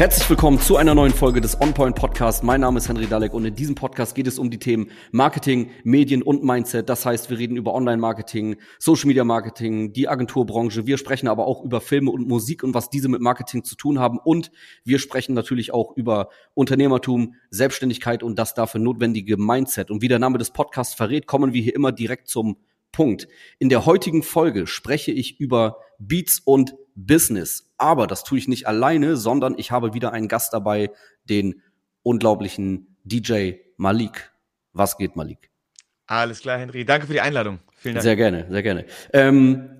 Herzlich willkommen zu einer neuen Folge des OnPoint Podcast. Mein Name ist Henry Dalek und in diesem Podcast geht es um die Themen Marketing, Medien und Mindset. Das heißt, wir reden über Online-Marketing, Social-Media-Marketing, die Agenturbranche. Wir sprechen aber auch über Filme und Musik und was diese mit Marketing zu tun haben. Und wir sprechen natürlich auch über Unternehmertum, Selbstständigkeit und das dafür notwendige Mindset. Und wie der Name des Podcasts verrät, kommen wir hier immer direkt zum Punkt. In der heutigen Folge spreche ich über Beats und Business. Aber das tue ich nicht alleine, sondern ich habe wieder einen Gast dabei, den unglaublichen DJ Malik. Was geht, Malik? Alles klar, Henry. Danke für die Einladung. Vielen Dank. Sehr gerne, sehr gerne. Ähm,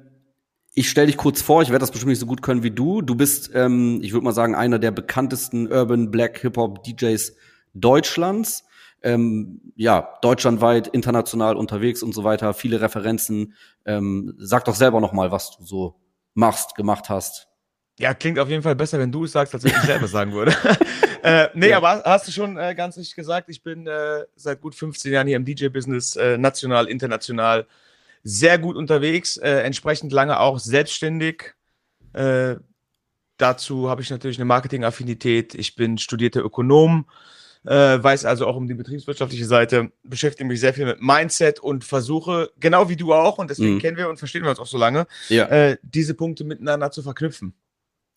ich stelle dich kurz vor, ich werde das bestimmt nicht so gut können wie du. Du bist, ähm, ich würde mal sagen, einer der bekanntesten Urban Black Hip Hop DJs Deutschlands ähm, ja, deutschlandweit, international unterwegs und so weiter, viele Referenzen. Ähm, sag doch selber noch mal, was du so machst, gemacht hast. Ja, klingt auf jeden Fall besser, wenn du es sagst, als wenn ich selber sagen würde. äh, nee, ja. aber hast du schon äh, ganz richtig gesagt, ich bin äh, seit gut 15 Jahren hier im DJ-Business, äh, national, international, sehr gut unterwegs, äh, entsprechend lange auch selbstständig. Äh, dazu habe ich natürlich eine Marketing-Affinität. Ich bin studierter Ökonom, äh, weiß also auch um die betriebswirtschaftliche Seite, beschäftige mich sehr viel mit Mindset und versuche, genau wie du auch, und deswegen mhm. kennen wir und verstehen wir uns auch so lange, ja. diese Punkte miteinander zu verknüpfen.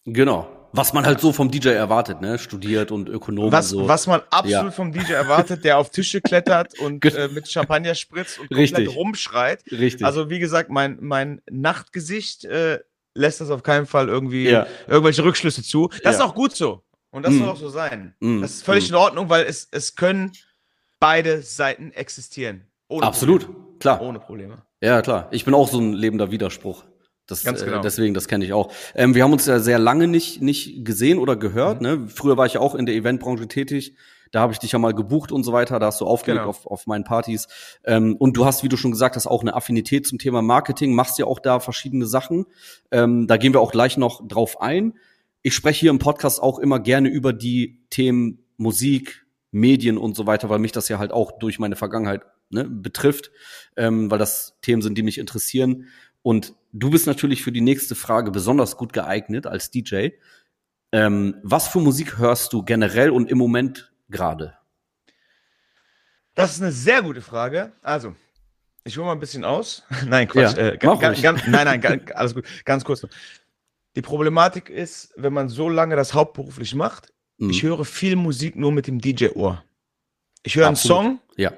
Genau. Was man halt so vom DJ erwartet, ne? Studiert und Ökonom. Was, so. was man absolut ja. vom DJ erwartet, der auf Tische klettert und äh, mit Champagner spritzt und komplett Richtig. rumschreit. Richtig. Also wie gesagt, mein, mein Nachtgesicht äh, lässt das auf keinen Fall irgendwie ja. irgendwelche Rückschlüsse zu. Das ja. ist auch gut so. Und das mm. soll auch so sein. Mm. Das ist völlig mm. in Ordnung, weil es, es können beide Seiten existieren. Absolut, Probleme. klar. Ohne Probleme. Ja, klar. Ich bin auch so ein lebender Widerspruch. Das, Ganz äh, genau. Äh, deswegen, das kenne ich auch. Ähm, wir haben uns ja sehr lange nicht, nicht gesehen oder gehört. Mhm. Ne? Früher war ich ja auch in der Eventbranche tätig. Da habe ich dich ja mal gebucht und so weiter. Da hast du aufgelegt genau. auf, auf meinen Partys. Ähm, und du hast, wie du schon gesagt hast, auch eine Affinität zum Thema Marketing. Machst ja auch da verschiedene Sachen. Ähm, da gehen wir auch gleich noch drauf ein ich spreche hier im Podcast auch immer gerne über die Themen Musik, Medien und so weiter, weil mich das ja halt auch durch meine Vergangenheit ne, betrifft, ähm, weil das Themen sind, die mich interessieren. Und du bist natürlich für die nächste Frage besonders gut geeignet als DJ. Ähm, was für Musik hörst du generell und im Moment gerade? Das ist eine sehr gute Frage. Also, ich hole mal ein bisschen aus. nein, Quatsch. Ja, äh, ganz, ganz, nein, nein, alles gut. Ganz kurz. Die Problematik ist, wenn man so lange das hauptberuflich macht, mhm. ich höre viel Musik nur mit dem DJ-Ohr. Ich höre einen Song. Ja.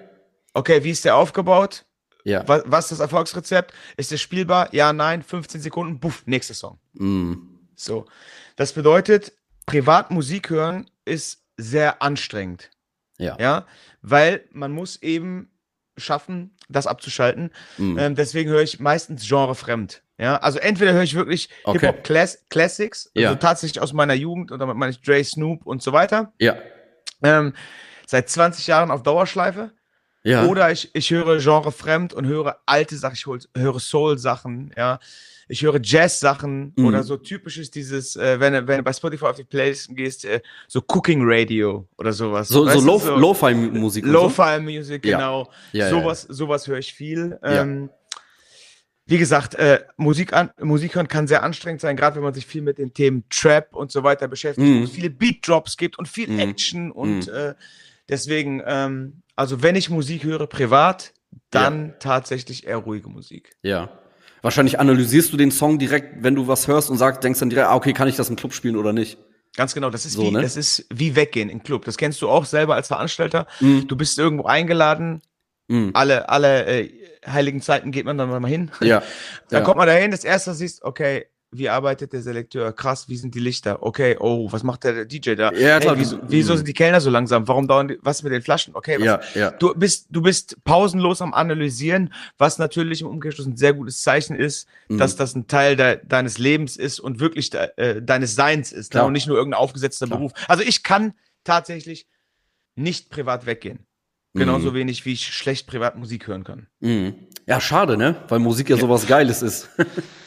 Okay, wie ist der aufgebaut? Ja. Was, was ist das Erfolgsrezept? Ist der spielbar? Ja, nein, 15 Sekunden, buff, nächster Song. Mhm. So. Das bedeutet, privat Musik hören ist sehr anstrengend. Ja. Ja, weil man muss eben schaffen, das abzuschalten. Mhm. Ähm, deswegen höre ich meistens genrefremd. Ja, also entweder höre ich wirklich okay. Hip-Hop Class Classics, also ja. tatsächlich aus meiner Jugend, und damit meine ich Dre, Snoop und so weiter. Ja. Ähm, seit 20 Jahren auf Dauerschleife. Ja. Oder ich, ich höre Genre fremd und höre alte Sachen, ich höre Soul-Sachen, ja. Ich höre Jazz-Sachen mhm. oder so typisches dieses, äh, wenn, wenn du bei Spotify auf die Playlisten gehst, äh, so Cooking Radio oder sowas. So, so, Lo so Lo-Fi-Musik. Lo-Fi-Musik, genau. Ja. Ja, sowas, sowas höre ich viel. Ähm, wie gesagt, äh, Musik, an, Musik hören kann sehr anstrengend sein, gerade wenn man sich viel mit den Themen Trap und so weiter beschäftigt, mm. wo es viele Beat-Drops gibt und viel mm. Action und mm. äh, deswegen, ähm, also wenn ich Musik höre privat, dann ja. tatsächlich eher ruhige Musik. Ja. Wahrscheinlich analysierst du den Song direkt, wenn du was hörst und sagst, denkst dann direkt, ah, okay, kann ich das im Club spielen oder nicht? Ganz genau, das ist, so, wie, ne? das ist wie weggehen im Club. Das kennst du auch selber als Veranstalter. Mm. Du bist irgendwo eingeladen, mm. alle, alle äh, heiligen Zeiten geht man dann mal hin. Ja. dann ja. kommt man dahin, das erste siehst, okay, wie arbeitet der Selekteur? Krass, wie sind die Lichter? Okay, oh, was macht der DJ da? Ja, klar. Hey, wieso, wieso, sind die Kellner so langsam? Warum dauern die, was mit den Flaschen? Okay, was, ja, ja. Du bist, du bist pausenlos am Analysieren, was natürlich im Umkehrschluss ein sehr gutes Zeichen ist, mhm. dass das ein Teil de, deines Lebens ist und wirklich de, äh, deines Seins ist ne? und nicht nur irgendein aufgesetzter klar. Beruf. Also ich kann tatsächlich nicht privat weggehen. Genauso mhm. wenig, wie ich schlecht privat Musik hören kann. Mhm. Ja, schade, ne? Weil Musik ja sowas Geiles ist.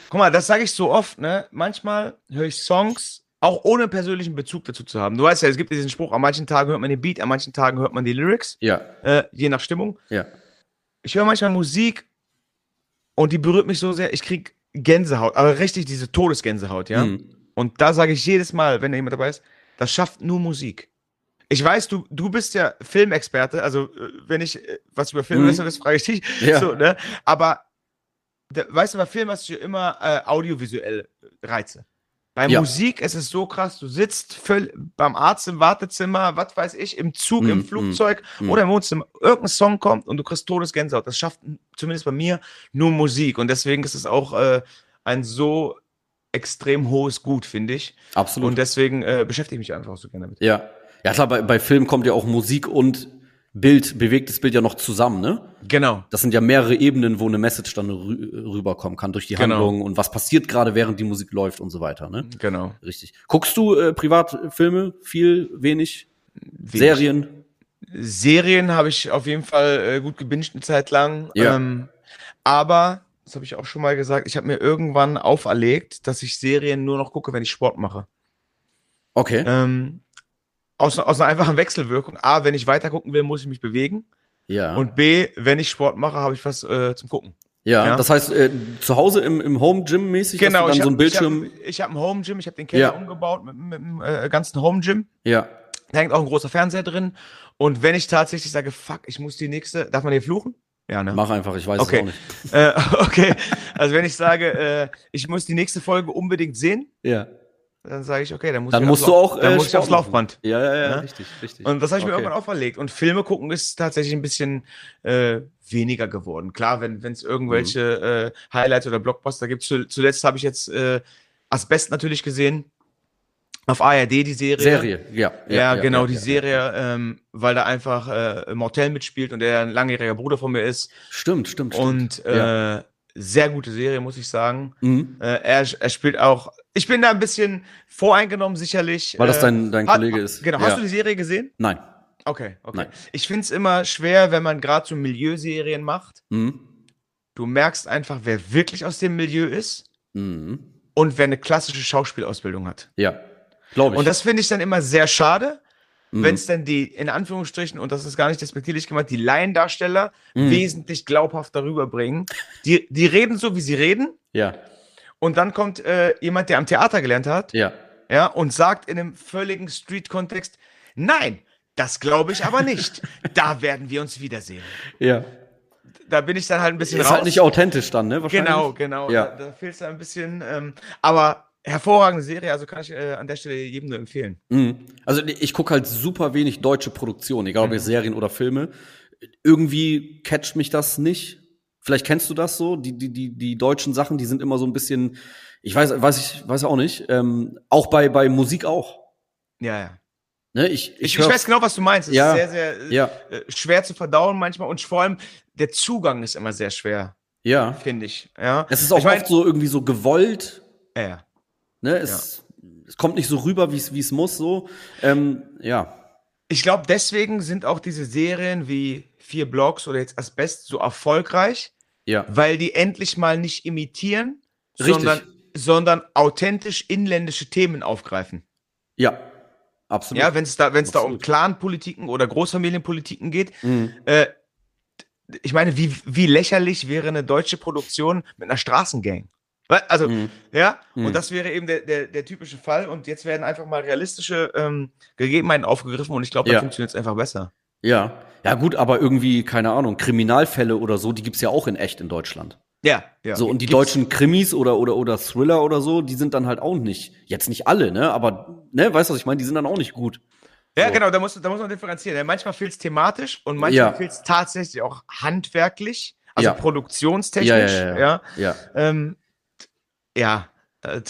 Guck mal, das sage ich so oft, ne? Manchmal höre ich Songs, auch ohne persönlichen Bezug dazu zu haben. Du weißt ja, es gibt diesen Spruch, an manchen Tagen hört man den Beat, an manchen Tagen hört man die Lyrics. Ja. Äh, je nach Stimmung. Ja. Ich höre manchmal Musik und die berührt mich so sehr, ich krieg Gänsehaut, aber richtig diese Todesgänsehaut, ja? Mhm. Und da sage ich jedes Mal, wenn da jemand dabei ist, das schafft nur Musik. Ich weiß, du, du bist ja Filmexperte, also äh, wenn ich äh, was über Filme mhm. wissen will, frage ich dich. Ja. So, ne? Aber weißt du, bei Film hast du immer äh, audiovisuelle Reize. Bei ja. Musik ist es so krass, du sitzt voll beim Arzt im Wartezimmer, was weiß ich, im Zug, mm, im Flugzeug mm, oder im Wohnzimmer. Irgendein Song kommt und du kriegst Todesgänsehaut. Das schafft zumindest bei mir nur Musik. Und deswegen ist es auch äh, ein so extrem hohes Gut, finde ich. Absolut. Und deswegen äh, beschäftige ich mich einfach so gerne damit. Ja. Ja, klar, bei, bei Film kommt ja auch Musik und Bild, bewegtes Bild ja noch zusammen, ne? Genau. Das sind ja mehrere Ebenen, wo eine Message dann rü rüberkommen kann durch die genau. Handlung und was passiert gerade, während die Musik läuft und so weiter, ne? Genau. Richtig. Guckst du äh, Privatfilme? Viel, wenig? wenig. Serien? Serien habe ich auf jeden Fall äh, gut gebinged eine Zeit lang. Ja. Ähm, aber, das habe ich auch schon mal gesagt, ich habe mir irgendwann auferlegt, dass ich Serien nur noch gucke, wenn ich Sport mache. Okay. Ähm, aus, aus einer einfachen Wechselwirkung. A, wenn ich weiter gucken will, muss ich mich bewegen. Ja. Und B, wenn ich Sport mache, habe ich was äh, zum Gucken. Ja, ja, das heißt, äh, zu Hause im, im Home Gym mäßig, genau, dann ich hab, so ein Bildschirm. Ich habe hab ein Home Gym, ich habe den Keller ja. umgebaut mit, mit, mit äh, ganzen Home Gym. Ja. Da hängt auch ein großer Fernseher drin. Und wenn ich tatsächlich sage, fuck, ich muss die nächste, darf man hier fluchen? Ja, ne? Mach einfach, ich weiß okay. es auch nicht. Äh, okay, also wenn ich sage, äh, ich muss die nächste Folge unbedingt sehen, ja dann sage ich, okay, dann muss dann ich musst du auch, dann äh, muss ich aufs Laufband. Ja, ja, ja, ja, richtig, richtig. Und das habe ich okay. mir irgendwann auferlegt. Und Filme gucken ist tatsächlich ein bisschen äh, weniger geworden. Klar, wenn es irgendwelche mhm. äh, Highlights oder Blockbuster gibt. Zuletzt habe ich jetzt äh, Asbest natürlich gesehen. Auf ARD die Serie. Serie, ja. Ja, ja, ja genau, ja, die Serie, ähm, weil da einfach äh, Mortel mitspielt und der ein langjähriger Bruder von mir ist. Stimmt, stimmt, stimmt. Und äh, sehr gute Serie, muss ich sagen. Mhm. Äh, er, er spielt auch. Ich bin da ein bisschen voreingenommen, sicherlich. Weil das dein, dein Kollege hat, ist. Genau. Hast du die Serie gesehen? Nein. Okay, okay. Nein. Ich finde es immer schwer, wenn man gerade so Milieuserien macht. Mhm. Du merkst einfach, wer wirklich aus dem Milieu ist mhm. und wer eine klassische Schauspielausbildung hat. Ja, glaube ich. Und das finde ich dann immer sehr schade, mhm. wenn es dann die, in Anführungsstrichen, und das ist gar nicht despektierlich gemacht, die Laiendarsteller mhm. wesentlich glaubhaft darüber bringen. Die, die reden so, wie sie reden. Ja. Und dann kommt äh, jemand, der am Theater gelernt hat. Ja. Ja, und sagt in einem völligen Street-Kontext, nein, das glaube ich aber nicht. da werden wir uns wiedersehen. Ja. Da bin ich dann halt ein bisschen ist raus. Ist halt nicht authentisch dann, ne? Genau, genau. Ja. Da, da fehlt es ein bisschen. Ähm, aber hervorragende Serie, also kann ich äh, an der Stelle jedem nur empfehlen. Mhm. Also ich gucke halt super wenig deutsche Produktionen, egal ob mhm. Serien oder Filme. Irgendwie catcht mich das nicht. Vielleicht kennst du das so, die, die, die, die deutschen Sachen, die sind immer so ein bisschen, ich weiß, weiß ich, weiß auch nicht. Ähm, auch bei, bei Musik auch. Ja, ja. Ne, ich, ich, ich, ich weiß genau, was du meinst. Es ja, ist sehr, sehr ja. äh, schwer zu verdauen manchmal und vor allem der Zugang ist immer sehr schwer. Ja. Finde ich. Ja. Es ist auch ich mein, oft so irgendwie so gewollt. Ja. Ne, es, ja. es kommt nicht so rüber, wie es muss, so. Ähm, ja. Ich glaube, deswegen sind auch diese Serien wie Vier Blocks oder jetzt Asbest so erfolgreich. Ja. Weil die endlich mal nicht imitieren, sondern, sondern authentisch inländische Themen aufgreifen. Ja. Absolut. Ja, wenn es da, wenn es da um Clanpolitiken oder Großfamilienpolitiken geht, mhm. äh, ich meine, wie, wie lächerlich wäre eine deutsche Produktion mit einer Straßengang? Also, mhm. ja, mhm. und das wäre eben der, der, der typische Fall. Und jetzt werden einfach mal realistische ähm, Gegebenheiten aufgegriffen und ich glaube, da ja. funktioniert es einfach besser. Ja. Ja, gut, aber irgendwie, keine Ahnung, Kriminalfälle oder so, die gibt's ja auch in echt in Deutschland. Ja, ja. So, und die gibt's. deutschen Krimis oder, oder, oder Thriller oder so, die sind dann halt auch nicht, jetzt nicht alle, ne, aber, ne, weißt du, was ich meine, die sind dann auch nicht gut. Ja, so. genau, da muss, da muss man differenzieren. Manchmal fehlt es thematisch und manchmal ja. fehlt es tatsächlich auch handwerklich, also ja. produktionstechnisch, ja. ja, ja, ja. Ähm, ja, äh,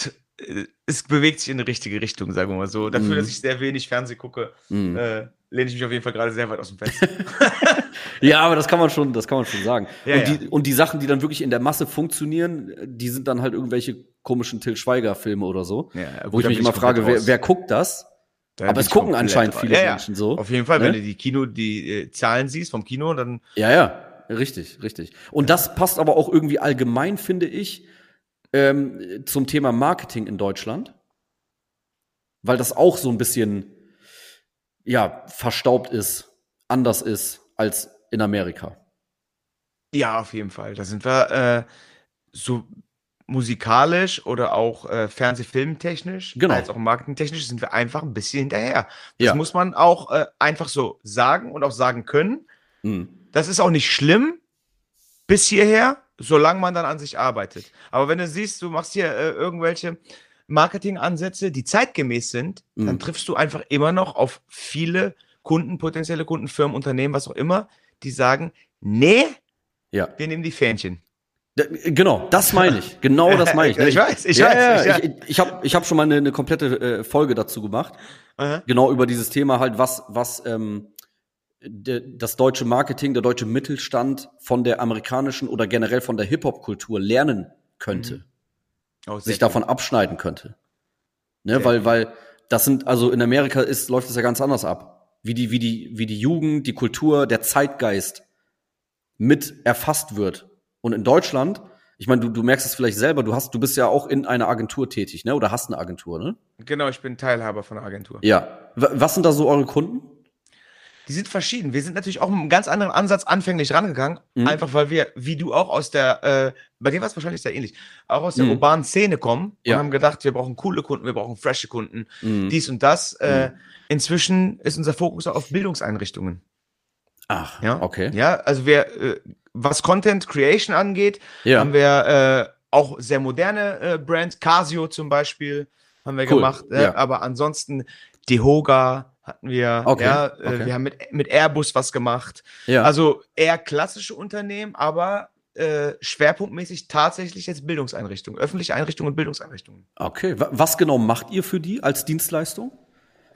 es bewegt sich in die richtige Richtung, sagen wir mal so. Dafür, mm. dass ich sehr wenig Fernseh gucke, mm. äh, lehne ich mich auf jeden Fall gerade sehr weit aus dem Fenster. ja, aber das kann man schon, das kann man schon sagen. Ja, und, ja. die, und die Sachen, die dann wirklich in der Masse funktionieren, die sind dann halt irgendwelche komischen Till Schweiger-Filme oder so. Ja, wo ich mich immer frage, wer, wer guckt das? Da aber es gucken anscheinend viele ja, Menschen so. Auf jeden Fall, ne? wenn du die Kino, die äh, Zahlen siehst vom Kino, dann. Ja, ja, richtig, richtig. Und das passt aber auch irgendwie allgemein, finde ich, ähm, zum Thema Marketing in Deutschland. Weil das auch so ein bisschen, ja, verstaubt ist, anders ist als in Amerika. Ja, auf jeden Fall. Da sind wir äh, so musikalisch oder auch äh, Fernsehfilmtechnisch, genau. als auch marketingtechnisch sind wir einfach ein bisschen hinterher. Das ja. muss man auch äh, einfach so sagen und auch sagen können. Mhm. Das ist auch nicht schlimm bis hierher, solange man dann an sich arbeitet. Aber wenn du siehst, du machst hier äh, irgendwelche Marketingansätze, die zeitgemäß sind, mhm. dann triffst du einfach immer noch auf viele Kunden, potenzielle Kunden, Firmen, Unternehmen, was auch immer, die sagen, nee, ja. wir nehmen die Fähnchen. Genau, das meine ich. Genau das meine ich. ich weiß, ich ja, weiß. Ja, ich, ich, ich habe ich hab schon mal eine, eine komplette äh, Folge dazu gemacht. Aha. Genau über dieses Thema halt, was, was ähm, de, das deutsche Marketing, der deutsche Mittelstand von der amerikanischen oder generell von der Hip-Hop-Kultur lernen könnte. Mhm. Oh, sich davon abschneiden könnte. Ne, weil, weil das sind, also in Amerika ist, läuft es ja ganz anders ab. Wie die, wie die, wie die Jugend, die Kultur, der Zeitgeist mit erfasst wird. Und in Deutschland, ich meine, du, du merkst es vielleicht selber, du hast, du bist ja auch in einer Agentur tätig, ne? Oder hast eine Agentur, ne? Genau, ich bin Teilhaber von einer Agentur. Ja. Was sind da so eure Kunden? Die sind verschieden. Wir sind natürlich auch mit einem ganz anderen Ansatz anfänglich rangegangen, mhm. einfach weil wir, wie du auch aus der, äh, bei dir war es wahrscheinlich sehr ähnlich, auch aus der mhm. urbanen Szene kommen ja. und haben gedacht, wir brauchen coole Kunden, wir brauchen frische Kunden, mhm. dies und das. Äh, mhm. inzwischen ist unser Fokus auf Bildungseinrichtungen. Ach, ja, okay. Ja, also wir, äh, was Content Creation angeht, ja. haben wir äh, auch sehr moderne äh, Brands, Casio zum Beispiel, haben wir cool. gemacht. Äh, ja. Aber ansonsten Dehoga hatten wir, okay. ja, äh, okay. wir haben mit, mit Airbus was gemacht. Ja. Also eher klassische Unternehmen, aber äh, schwerpunktmäßig tatsächlich jetzt Bildungseinrichtungen, öffentliche Einrichtungen und Bildungseinrichtungen. Okay, was genau macht ihr für die als Dienstleistung?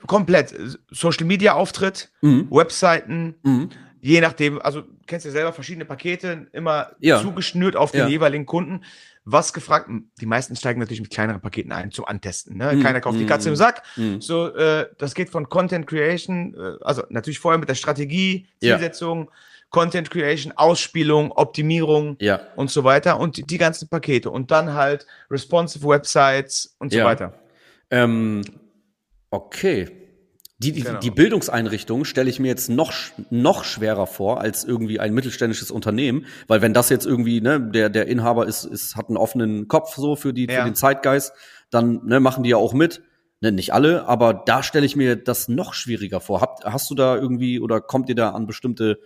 Komplett. Social Media Auftritt, mhm. Webseiten, mhm je nachdem, also kennst du ja selber verschiedene Pakete, immer ja. zugeschnürt auf den ja. jeweiligen Kunden. Was gefragt, die meisten steigen natürlich mit kleineren Paketen ein zum Antesten. Ne? Mm, Keiner kauft die Katze im Sack. Mm. So, äh, das geht von Content Creation, äh, also natürlich vorher mit der Strategie, Zielsetzung. Content Creation, Ausspielung, Optimierung ja. und so weiter und die, die, ganzen Pakete und dann halt responsive Websites und so weiter. Ähm, okay. Die, die, genau. die Bildungseinrichtung stelle ich mir jetzt noch, noch schwerer vor als irgendwie ein mittelständisches Unternehmen, weil wenn das jetzt irgendwie, ne, der, der Inhaber ist, ist, hat einen offenen Kopf so für, die, ja. für den Zeitgeist, dann ne, machen die ja auch mit. Ne, nicht alle, aber da stelle ich mir das noch schwieriger vor. Habt, hast du da irgendwie oder kommt ihr da an bestimmte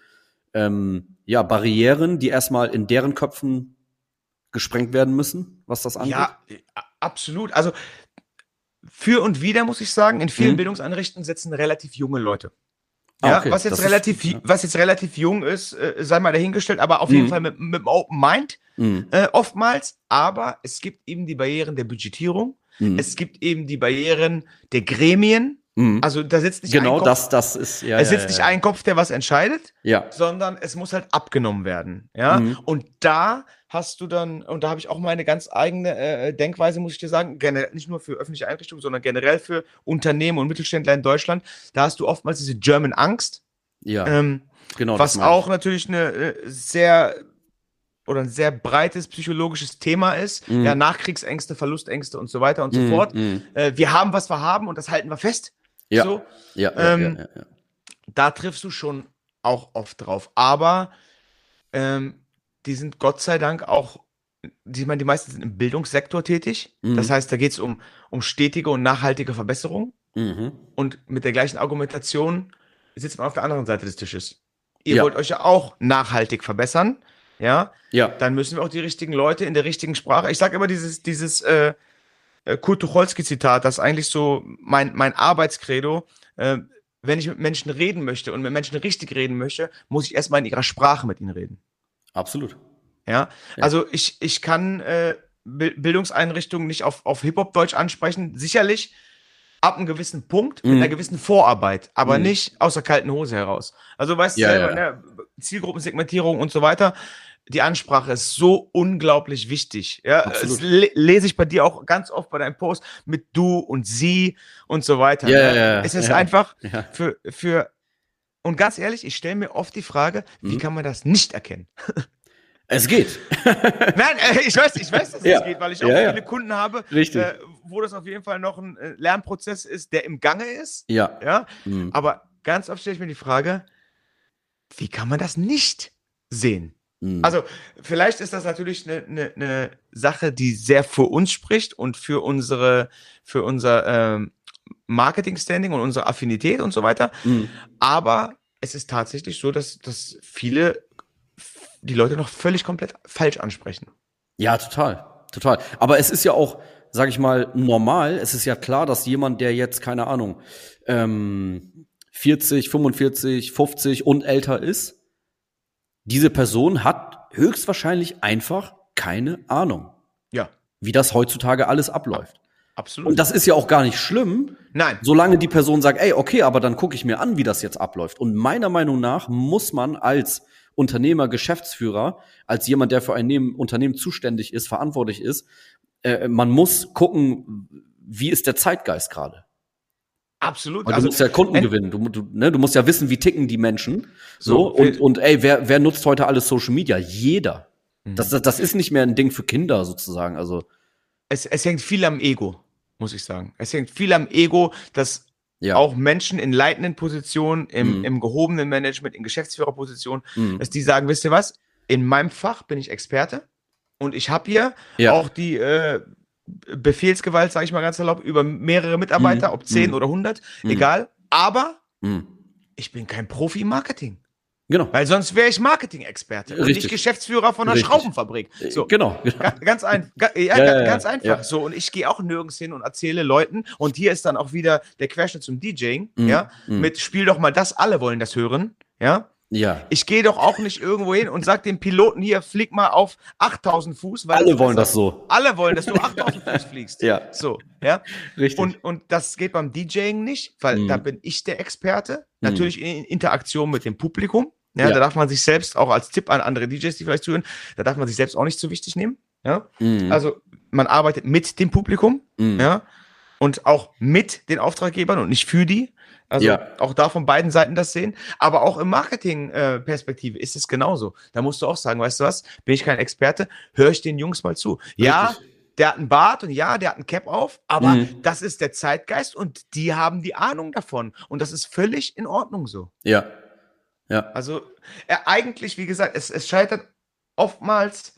ähm, ja, Barrieren, die erstmal in deren Köpfen gesprengt werden müssen, was das angeht? Ja, absolut. Also für und wieder, muss ich sagen, in vielen mhm. Bildungseinrichtungen sitzen relativ junge Leute. Ah, ja, okay. was jetzt relativ, ist, was jetzt relativ jung ist, äh, sei mal dahingestellt, aber auf mhm. jeden Fall mit, mit einem Open Mind mhm. äh, oftmals. Aber es gibt eben die Barrieren der Budgetierung. Mhm. Es gibt eben die Barrieren der Gremien. Mhm. Also da sitzt nicht genau ein Kopf, das, das ist ja. Es sitzt ja, ja, nicht ein Kopf, der was entscheidet, ja. sondern es muss halt abgenommen werden. Ja, mhm. und da hast du dann, und da habe ich auch meine ganz eigene äh, Denkweise, muss ich dir sagen, generell, nicht nur für öffentliche Einrichtungen, sondern generell für Unternehmen und Mittelständler in Deutschland, da hast du oftmals diese German Angst. Ja. Ähm, genau. Was auch natürlich eine äh, sehr oder ein sehr breites psychologisches Thema ist. Mm. Ja, Nachkriegsängste, Verlustängste und so weiter und so mm, fort. Mm. Äh, wir haben, was wir haben und das halten wir fest. Ja. So. Ja, ähm, ja, ja, ja, Da triffst du schon auch oft drauf. Aber ähm, die sind Gott sei Dank auch, die, meine, die meisten sind im Bildungssektor tätig. Mhm. Das heißt, da geht es um, um stetige und nachhaltige Verbesserung. Mhm. Und mit der gleichen Argumentation sitzt man auf der anderen Seite des Tisches. Ihr ja. wollt euch ja auch nachhaltig verbessern. Ja? ja. Dann müssen wir auch die richtigen Leute in der richtigen Sprache. Ich sage immer dieses, dieses äh, äh, Kurt Tucholsky-Zitat, das ist eigentlich so mein, mein Arbeitskredo. Äh, wenn ich mit Menschen reden möchte und mit Menschen richtig reden möchte, muss ich erstmal in ihrer Sprache mit ihnen reden. Absolut. Ja, ja. also ich, ich kann äh, Bildungseinrichtungen nicht auf, auf Hip-Hop-Deutsch ansprechen. Sicherlich ab einem gewissen Punkt, mhm. mit einer gewissen Vorarbeit, aber mhm. nicht aus der kalten Hose heraus. Also weißt du ja, selber, ja. Ne, Zielgruppensegmentierung und so weiter. Die Ansprache ist so unglaublich wichtig. Ja, das lese ich bei dir auch ganz oft bei deinem Post mit du und sie und so weiter. Ja, ne? ja, es ist einfach für, für und ganz ehrlich, ich stelle mir oft die Frage, mhm. wie kann man das nicht erkennen? Es geht. Nein, äh, ich weiß, ich weiß, dass ja. es geht, weil ich auch ja, viele Kunden habe, äh, wo das auf jeden Fall noch ein äh, Lernprozess ist, der im Gange ist. Ja. ja? Mhm. Aber ganz oft stelle ich mir die Frage, wie kann man das nicht sehen? Mhm. Also vielleicht ist das natürlich eine, eine, eine, Sache, die sehr für uns spricht und für unsere, für unser ähm, Marketing-Standing und unsere Affinität und so weiter. Mhm. Aber es ist tatsächlich so, dass, dass viele die Leute noch völlig komplett falsch ansprechen. Ja, total, total. Aber es ist ja auch, sag ich mal, normal. Es ist ja klar, dass jemand, der jetzt, keine Ahnung, ähm, 40, 45, 50 und älter ist, diese Person hat höchstwahrscheinlich einfach keine Ahnung. Ja. Wie das heutzutage alles abläuft. Absolut. Und das ist ja auch gar nicht schlimm. Nein. Solange die Person sagt, ey, okay, aber dann gucke ich mir an, wie das jetzt abläuft. Und meiner Meinung nach muss man als Unternehmer, Geschäftsführer, als jemand, der für ein Unternehmen zuständig ist, verantwortlich ist, äh, man muss gucken, wie ist der Zeitgeist gerade. Absolut. Weil du also, musst ja Kunden gewinnen. Du, du, ne, du musst ja wissen, wie ticken die Menschen. So, so und, und ey, wer, wer nutzt heute alles Social Media? Jeder. Mhm. Das, das, das ist nicht mehr ein Ding für Kinder sozusagen. Also es, es hängt viel am Ego, muss ich sagen. Es hängt viel am Ego, dass ja. auch Menschen in leitenden Positionen, im, mhm. im gehobenen Management, in Geschäftsführerpositionen, mhm. dass die sagen, wisst ihr was, in meinem Fach bin ich Experte und ich habe hier ja. auch die äh, Befehlsgewalt, sage ich mal ganz erlaubt, über mehrere Mitarbeiter, mhm. ob 10 mhm. oder 100, mhm. egal, aber mhm. ich bin kein Profi im Marketing. Genau. Weil sonst wäre ich Marketing-Experte und nicht Geschäftsführer von einer Richtig. Schraubenfabrik. Äh, so. Genau. genau. Ganz, ein, ja, ja, ja, ganz einfach. So, und ich gehe auch nirgends hin und erzähle Leuten, und hier ist dann auch wieder der Querschnitt zum DJing, mhm. ja, mhm. mit spiel doch mal das, alle wollen das hören, ja. Ja. Ich gehe doch auch nicht irgendwo hin und sag dem Piloten hier, flieg mal auf 8000 Fuß. Weil alle wollen das so. Alle wollen, dass du 8000 Fuß fliegst. Ja. So, ja. Richtig. Und, und das geht beim DJing nicht, weil mhm. da bin ich der Experte. Mhm. Natürlich in Interaktion mit dem Publikum. Ja, ja, da darf man sich selbst auch als Tipp an andere DJs, die vielleicht zuhören, da darf man sich selbst auch nicht zu wichtig nehmen. Ja, mhm. also man arbeitet mit dem Publikum, mhm. ja, und auch mit den Auftraggebern und nicht für die. Also ja. auch da von beiden Seiten das sehen. Aber auch im Marketing-Perspektive äh, ist es genauso. Da musst du auch sagen, weißt du was, bin ich kein Experte, höre ich den Jungs mal zu. Richtig. Ja, der hat einen Bart und ja, der hat einen Cap auf, aber mhm. das ist der Zeitgeist und die haben die Ahnung davon. Und das ist völlig in Ordnung so. Ja. Ja. Also äh, eigentlich, wie gesagt, es, es scheitert oftmals,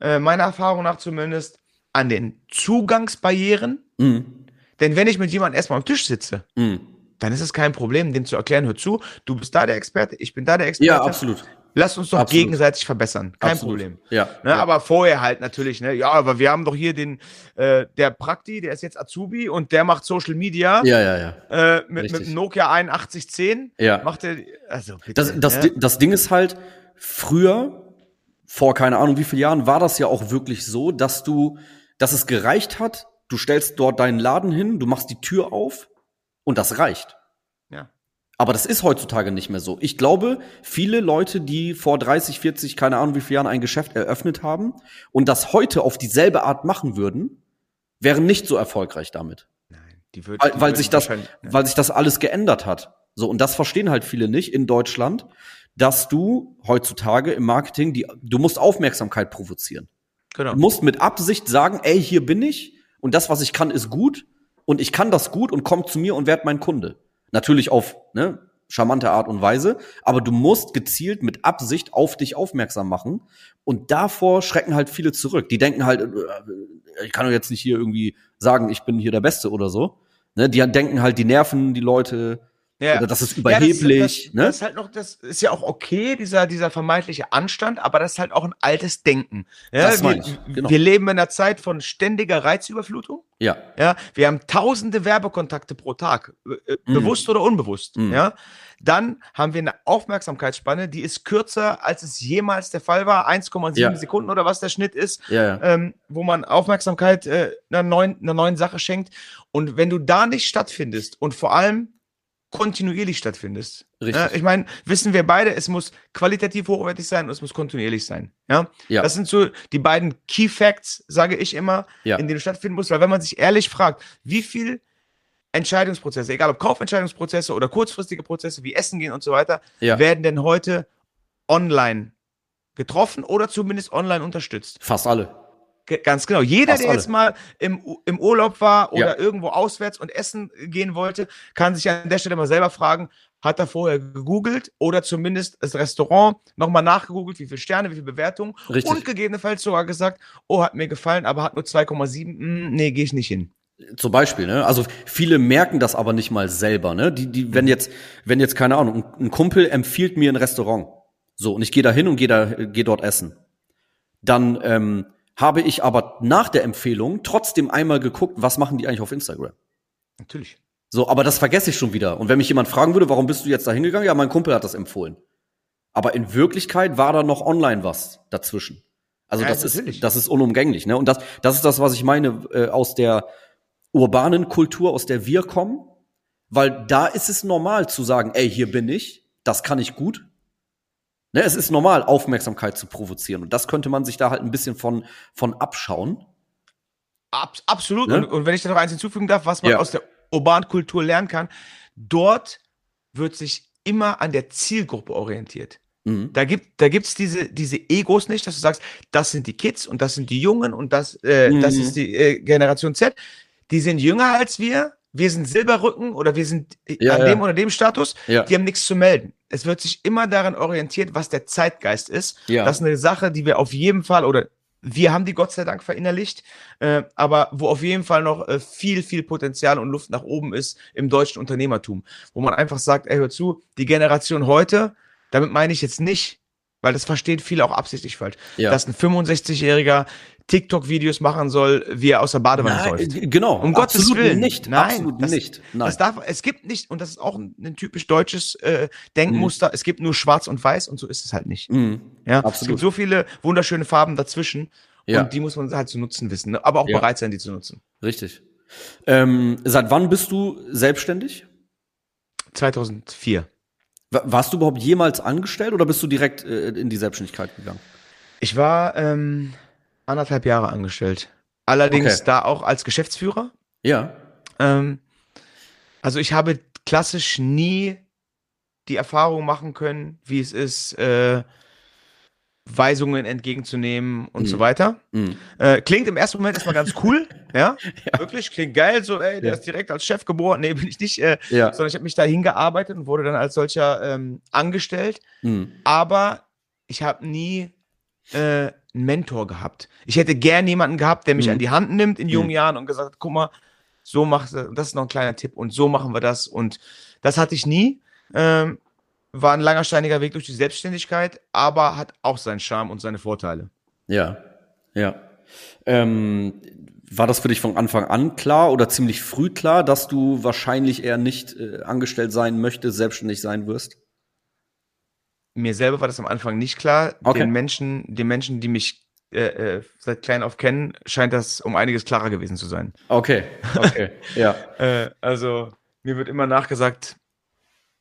äh, meiner Erfahrung nach zumindest, an den Zugangsbarrieren. Mhm. Denn wenn ich mit jemandem erstmal am Tisch sitze, mhm. dann ist es kein Problem, dem zu erklären, hör zu, du bist da der Experte, ich bin da der Experte. Ja, absolut. Lass uns doch Absolut. gegenseitig verbessern. Kein Absolut. Problem. Ja, ne, ja, Aber vorher halt natürlich, ne? Ja, aber wir haben doch hier den, äh, der Prakti, der ist jetzt Azubi und der macht Social Media. Ja, ja, ja. Äh, mit, mit Nokia 8110. Ja. Macht er, also bitte, das, das, ne? das Ding ist halt, früher, vor keine Ahnung wie vielen Jahren, war das ja auch wirklich so, dass du, dass es gereicht hat, du stellst dort deinen Laden hin, du machst die Tür auf und das reicht. Aber das ist heutzutage nicht mehr so. Ich glaube, viele Leute, die vor 30, 40, keine Ahnung wie viele Jahren ein Geschäft eröffnet haben und das heute auf dieselbe Art machen würden, wären nicht so erfolgreich damit. Nein, die würden, weil, weil sich das, ja. weil sich das alles geändert hat. So und das verstehen halt viele nicht in Deutschland, dass du heutzutage im Marketing die, du musst Aufmerksamkeit provozieren. Genau. Du musst mit Absicht sagen, ey, hier bin ich und das, was ich kann, ist gut und ich kann das gut und komm zu mir und werd mein Kunde. Natürlich auf ne, charmante Art und Weise, aber du musst gezielt mit Absicht auf dich aufmerksam machen. Und davor schrecken halt viele zurück. Die denken halt, äh, ich kann doch jetzt nicht hier irgendwie sagen, ich bin hier der Beste oder so. Ne, die denken halt, die nerven die Leute, ja. Oder das ist überheblich. Ja, das, das, ne? das ist halt noch, das ist ja auch okay, dieser, dieser vermeintliche Anstand, aber das ist halt auch ein altes Denken. Ja, das wir, genau. wir leben in einer Zeit von ständiger Reizüberflutung. Ja. Ja, wir haben tausende Werbekontakte pro Tag, äh, mhm. bewusst oder unbewusst. Mhm. Ja. Dann haben wir eine Aufmerksamkeitsspanne, die ist kürzer, als es jemals der Fall war. 1,7 ja. Sekunden oder was der Schnitt ist, ja, ähm, wo man Aufmerksamkeit äh, einer, neuen, einer neuen Sache schenkt. Und wenn du da nicht stattfindest und vor allem kontinuierlich stattfindest. Richtig. Ja, ich meine, wissen wir beide, es muss qualitativ hochwertig sein und es muss kontinuierlich sein. Ja? ja. Das sind so die beiden Key Facts, sage ich immer, ja. in denen du stattfinden musst. Weil wenn man sich ehrlich fragt, wie viel Entscheidungsprozesse, egal ob Kaufentscheidungsprozesse oder kurzfristige Prozesse wie Essen gehen und so weiter, ja. werden denn heute online getroffen oder zumindest online unterstützt? Fast alle. Ganz genau. Jeder, Fast der alle. jetzt mal im, im Urlaub war oder ja. irgendwo auswärts und essen gehen wollte, kann sich an der Stelle mal selber fragen, hat er vorher gegoogelt oder zumindest das Restaurant nochmal nachgegoogelt, wie viele Sterne, wie viele Bewertungen Richtig. und gegebenenfalls sogar gesagt, oh, hat mir gefallen, aber hat nur 2,7, hm, nee, gehe ich nicht hin. Zum Beispiel, ne? Also viele merken das aber nicht mal selber, ne? Die, die, wenn jetzt, wenn jetzt, keine Ahnung, ein Kumpel empfiehlt mir ein Restaurant. So, und ich gehe da hin und gehe da, gehe dort essen. Dann ähm, habe ich aber nach der Empfehlung trotzdem einmal geguckt, was machen die eigentlich auf Instagram. Natürlich. So, aber das vergesse ich schon wieder. Und wenn mich jemand fragen würde, warum bist du jetzt da hingegangen? Ja, mein Kumpel hat das empfohlen. Aber in Wirklichkeit war da noch online was dazwischen. Also ja, das natürlich. ist das ist unumgänglich, ne? Und das das ist das, was ich meine äh, aus der urbanen Kultur, aus der wir kommen, weil da ist es normal zu sagen, ey, hier bin ich, das kann ich gut. Ne, es ist normal, Aufmerksamkeit zu provozieren. Und das könnte man sich da halt ein bisschen von, von abschauen. Ab, absolut. Ne? Und, und, wenn ich da noch eins hinzufügen darf, was man ja. aus der urbanen Kultur lernen kann, dort wird sich immer an der Zielgruppe orientiert. Mhm. Da gibt da gibt's diese diese Egos nicht, dass du sagst, das sind die Kids und das sind die Jungen und das äh, mhm. das ist die äh, Generation Z die sind jünger als wir, wir sind Silberrücken oder wir sind ja, an ja. dem oder dem Status, ja. die haben nichts zu melden. Es wird sich immer daran orientiert, was der Zeitgeist ist. Ja. Das ist eine Sache, die wir auf jeden Fall oder wir haben die Gott sei Dank verinnerlicht, äh, aber wo auf jeden Fall noch äh, viel, viel Potenzial und Luft nach oben ist im deutschen Unternehmertum. Wo man einfach sagt, ey, hör zu, die Generation heute, damit meine ich jetzt nicht, weil das verstehen viele auch absichtlich falsch, ja. dass ein 65-Jähriger TikTok-Videos machen soll, wie er aus der Badewanne Nein, läuft. Äh, genau. Um Gottes Willen. nicht. Nein, absolut das, nicht. Nein. Das darf, es gibt nicht, und das ist auch ein, ein typisch deutsches äh, Denkmuster, mhm. es gibt nur schwarz und weiß und so ist es halt nicht. Mhm. Ja, absolut. es gibt so viele wunderschöne Farben dazwischen ja. und die muss man halt zu nutzen wissen, ne? aber auch ja. bereit sein, die zu nutzen. Richtig. Ähm, seit wann bist du selbstständig? 2004. Warst du überhaupt jemals angestellt oder bist du direkt äh, in die Selbstständigkeit gegangen? Ich war ähm, anderthalb Jahre angestellt. Allerdings okay. da auch als Geschäftsführer. Ja. Ähm, also ich habe klassisch nie die Erfahrung machen können, wie es ist, äh, Weisungen entgegenzunehmen und mhm. so weiter. Mhm. Äh, klingt im ersten Moment erstmal ganz cool, ja? ja? Wirklich, klingt geil, so, ey, der ja. ist direkt als Chef geboren. Nee, bin ich nicht, äh, ja. sondern ich habe mich da hingearbeitet und wurde dann als solcher ähm, angestellt. Mhm. Aber ich habe nie äh, einen Mentor gehabt. Ich hätte gern jemanden gehabt, der mich mhm. an die Hand nimmt in jungen mhm. Jahren und gesagt, guck mal, so machst du, das ist noch ein kleiner Tipp und so machen wir das. Und das hatte ich nie. Ähm, war ein langer steiniger Weg durch die Selbstständigkeit, aber hat auch seinen Charme und seine Vorteile. Ja, ja. Ähm, war das für dich von Anfang an klar oder ziemlich früh klar, dass du wahrscheinlich eher nicht äh, angestellt sein möchtest, selbstständig sein wirst? Mir selber war das am Anfang nicht klar. Okay. Den Menschen, den Menschen, die mich äh, äh, seit klein auf kennen, scheint das um einiges klarer gewesen zu sein. Okay, okay, ja. äh, also mir wird immer nachgesagt,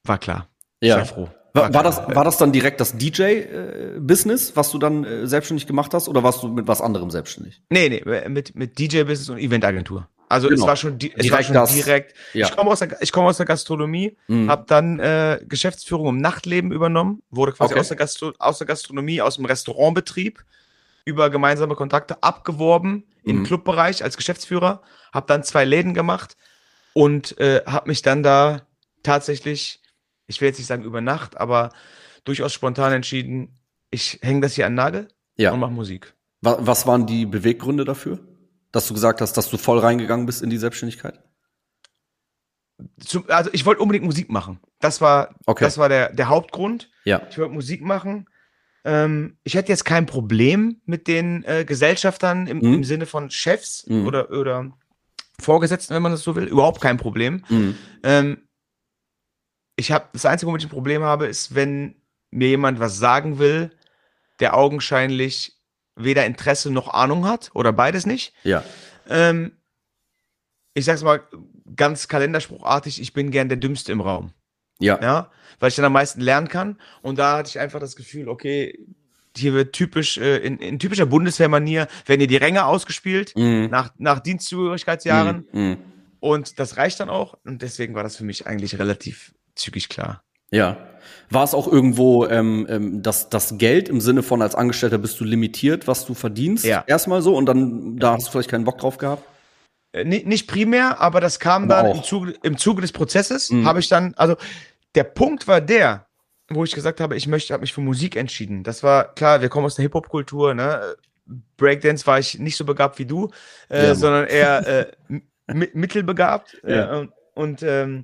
war klar. Ja. Sei froh. War, war, das, war das dann direkt das DJ-Business, was du dann äh, selbstständig gemacht hast, oder warst du mit was anderem selbstständig? Nee, nee, mit, mit DJ-Business und Eventagentur. Also genau. es war schon, es direkt war schon das, direkt. Ja. Ich komme aus der, ich komme aus der Gastronomie, mhm. habe dann äh, Geschäftsführung im Nachtleben übernommen, wurde quasi okay. aus, der Gastro aus der Gastronomie, aus dem Restaurantbetrieb über gemeinsame Kontakte abgeworben mhm. im Clubbereich als Geschäftsführer, habe dann zwei Läden gemacht und äh, habe mich dann da tatsächlich, ich will jetzt nicht sagen über Nacht, aber durchaus spontan entschieden, ich hänge das hier an Nagel ja. und mache Musik. Was waren die Beweggründe dafür? Dass du gesagt hast, dass du voll reingegangen bist in die Selbstständigkeit? Zum, also ich wollte unbedingt Musik machen. Das war, okay. das war der, der Hauptgrund. Ja. Ich wollte Musik machen. Ähm, ich hätte jetzt kein Problem mit den äh, Gesellschaftern im, mhm. im, Sinne von Chefs mhm. oder, oder Vorgesetzten, wenn man das so will. Überhaupt kein Problem. Mhm. Ähm, ich habe das Einzige, womit ich ein Problem habe, ist, wenn mir jemand was sagen will, der augenscheinlich weder Interesse noch Ahnung hat oder beides nicht. Ja. Ähm, ich sag's mal ganz kalenderspruchartig, ich bin gern der Dümmste im Raum. Ja. Ja, weil ich dann am meisten lernen kann. Und da hatte ich einfach das Gefühl, okay, hier wird typisch, äh, in, in typischer Bundeswehrmanier werden hier die Ränge ausgespielt mm. nach, nach Dienstzugehörigkeitsjahren. Mm. Mm. Und das reicht dann auch. Und deswegen war das für mich eigentlich relativ zügig klar. Ja. War es auch irgendwo ähm, ähm, das, das Geld im Sinne von als Angestellter bist du limitiert, was du verdienst? Ja. Erstmal so und dann da hast du vielleicht keinen Bock drauf gehabt? Äh, nicht, nicht primär, aber das kam aber dann im Zuge, im Zuge des Prozesses, mhm. habe ich dann, also der Punkt war der, wo ich gesagt habe, ich möchte, habe mich für Musik entschieden. Das war klar, wir kommen aus der Hip-Hop-Kultur, ne? Breakdance war ich nicht so begabt wie du, äh, ja, sondern eher äh, mittelbegabt. Ja. Äh, und ähm,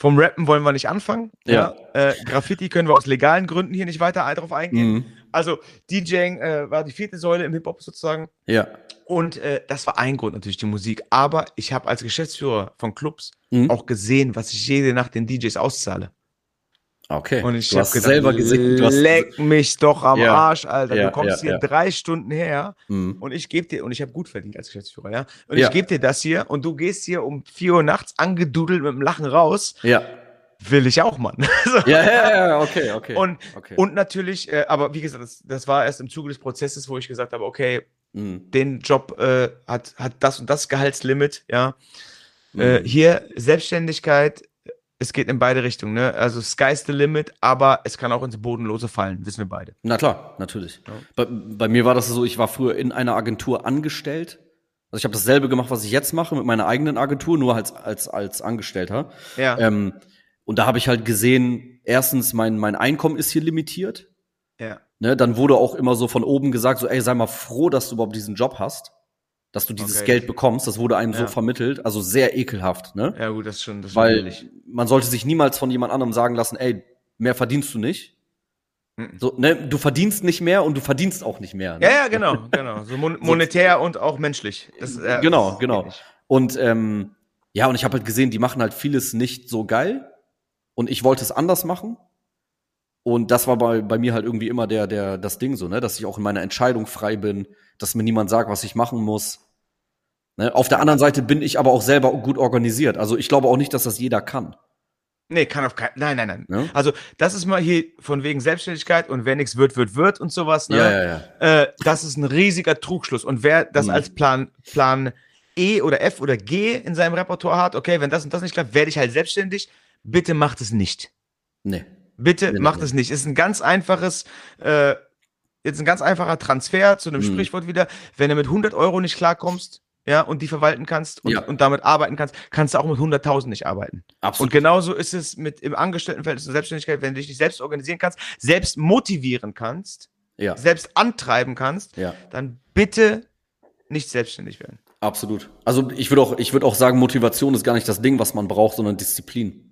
vom Rappen wollen wir nicht anfangen. Ja. ja. Äh, Graffiti können wir aus legalen Gründen hier nicht weiter darauf eingehen. Mhm. Also DJing äh, war die vierte Säule im Hip-Hop sozusagen. Ja. Und äh, das war ein Grund natürlich, die Musik. Aber ich habe als Geschäftsführer von Clubs mhm. auch gesehen, was ich jede Nacht den DJs auszahle. Okay. Und ich habe selber gesehen, du hast leck mich doch am ja. Arsch, Alter. Ja, du kommst ja, hier drei Stunden her mhm. und ich gebe dir, und ich habe gut verdient als Geschäftsführer, ja. Und ich gebe dir das hier und du gehst hier um vier Uhr nachts angedudelt mit dem Lachen raus. Ja. Will ich auch, Mann. ja, ja, ja, okay, okay. Und, okay. und natürlich, äh, aber wie gesagt, das, das war erst im Zuge des Prozesses, wo ich gesagt habe, okay, mhm. den Job äh, hat, hat das und das Gehaltslimit, ja. Mhm. Äh, hier Selbstständigkeit es geht in beide Richtungen, ne? Also sky's the limit, aber es kann auch ins Bodenlose fallen, wissen wir beide. Na klar, natürlich. Ja. Bei, bei, mir war das so, ich war früher in einer Agentur angestellt. Also ich habe dasselbe gemacht, was ich jetzt mache mit meiner eigenen Agentur, nur als als als Angestellter. Ja. Ähm, und da habe ich halt gesehen, erstens mein mein Einkommen ist hier limitiert. Ja. Ne, dann wurde auch immer so von oben gesagt, so ey, sei mal froh, dass du überhaupt diesen Job hast dass du dieses okay. Geld bekommst. Das wurde einem ja. so vermittelt, also sehr ekelhaft, ne? Ja, gut, das ist schon, das Weil ehrlich. man sollte sich niemals von jemand anderem sagen lassen, ey, mehr verdienst du nicht. Mhm. So, ne, du verdienst nicht mehr und du verdienst auch nicht mehr. Ne? Ja, ja, genau, genau. So mon monetär und auch menschlich. Das, äh, genau, genau. Und ähm, ja, und ich habe halt gesehen, die machen halt vieles nicht so geil. Und ich wollte es anders machen. Und das war bei, bei mir halt irgendwie immer der, der, das Ding so, ne, dass ich auch in meiner Entscheidung frei bin, dass mir niemand sagt, was ich machen muss. Ne? Auf der anderen Seite bin ich aber auch selber gut organisiert. Also ich glaube auch nicht, dass das jeder kann. Nee, kann auf keinen. Nein, nein, nein. Ja? Also, das ist mal hier von wegen Selbstständigkeit und wer nichts wird, wird, wird und sowas. Ne? Ja, ja, ja. Äh, das ist ein riesiger Trugschluss. Und wer das mhm. als Plan, Plan E oder F oder G in seinem Repertoire hat, okay, wenn das und das nicht klappt, werde ich halt selbstständig. Bitte macht es nicht. Nee. Bitte nee, macht es nicht. Es ist ein ganz einfaches, äh, jetzt ein ganz einfacher Transfer zu einem mhm. Sprichwort wieder. Wenn du mit 100 Euro nicht klarkommst, ja, und die verwalten kannst und, ja. und damit arbeiten kannst, kannst du auch mit 100.000 nicht arbeiten. Absolut. Und genauso ist es mit im Angestelltenverhältnis der Selbstständigkeit, wenn du dich nicht selbst organisieren kannst, selbst motivieren kannst, ja. selbst antreiben kannst, ja. dann bitte nicht selbstständig werden. Absolut. Also ich würde auch, ich würde auch sagen, Motivation ist gar nicht das Ding, was man braucht, sondern Disziplin.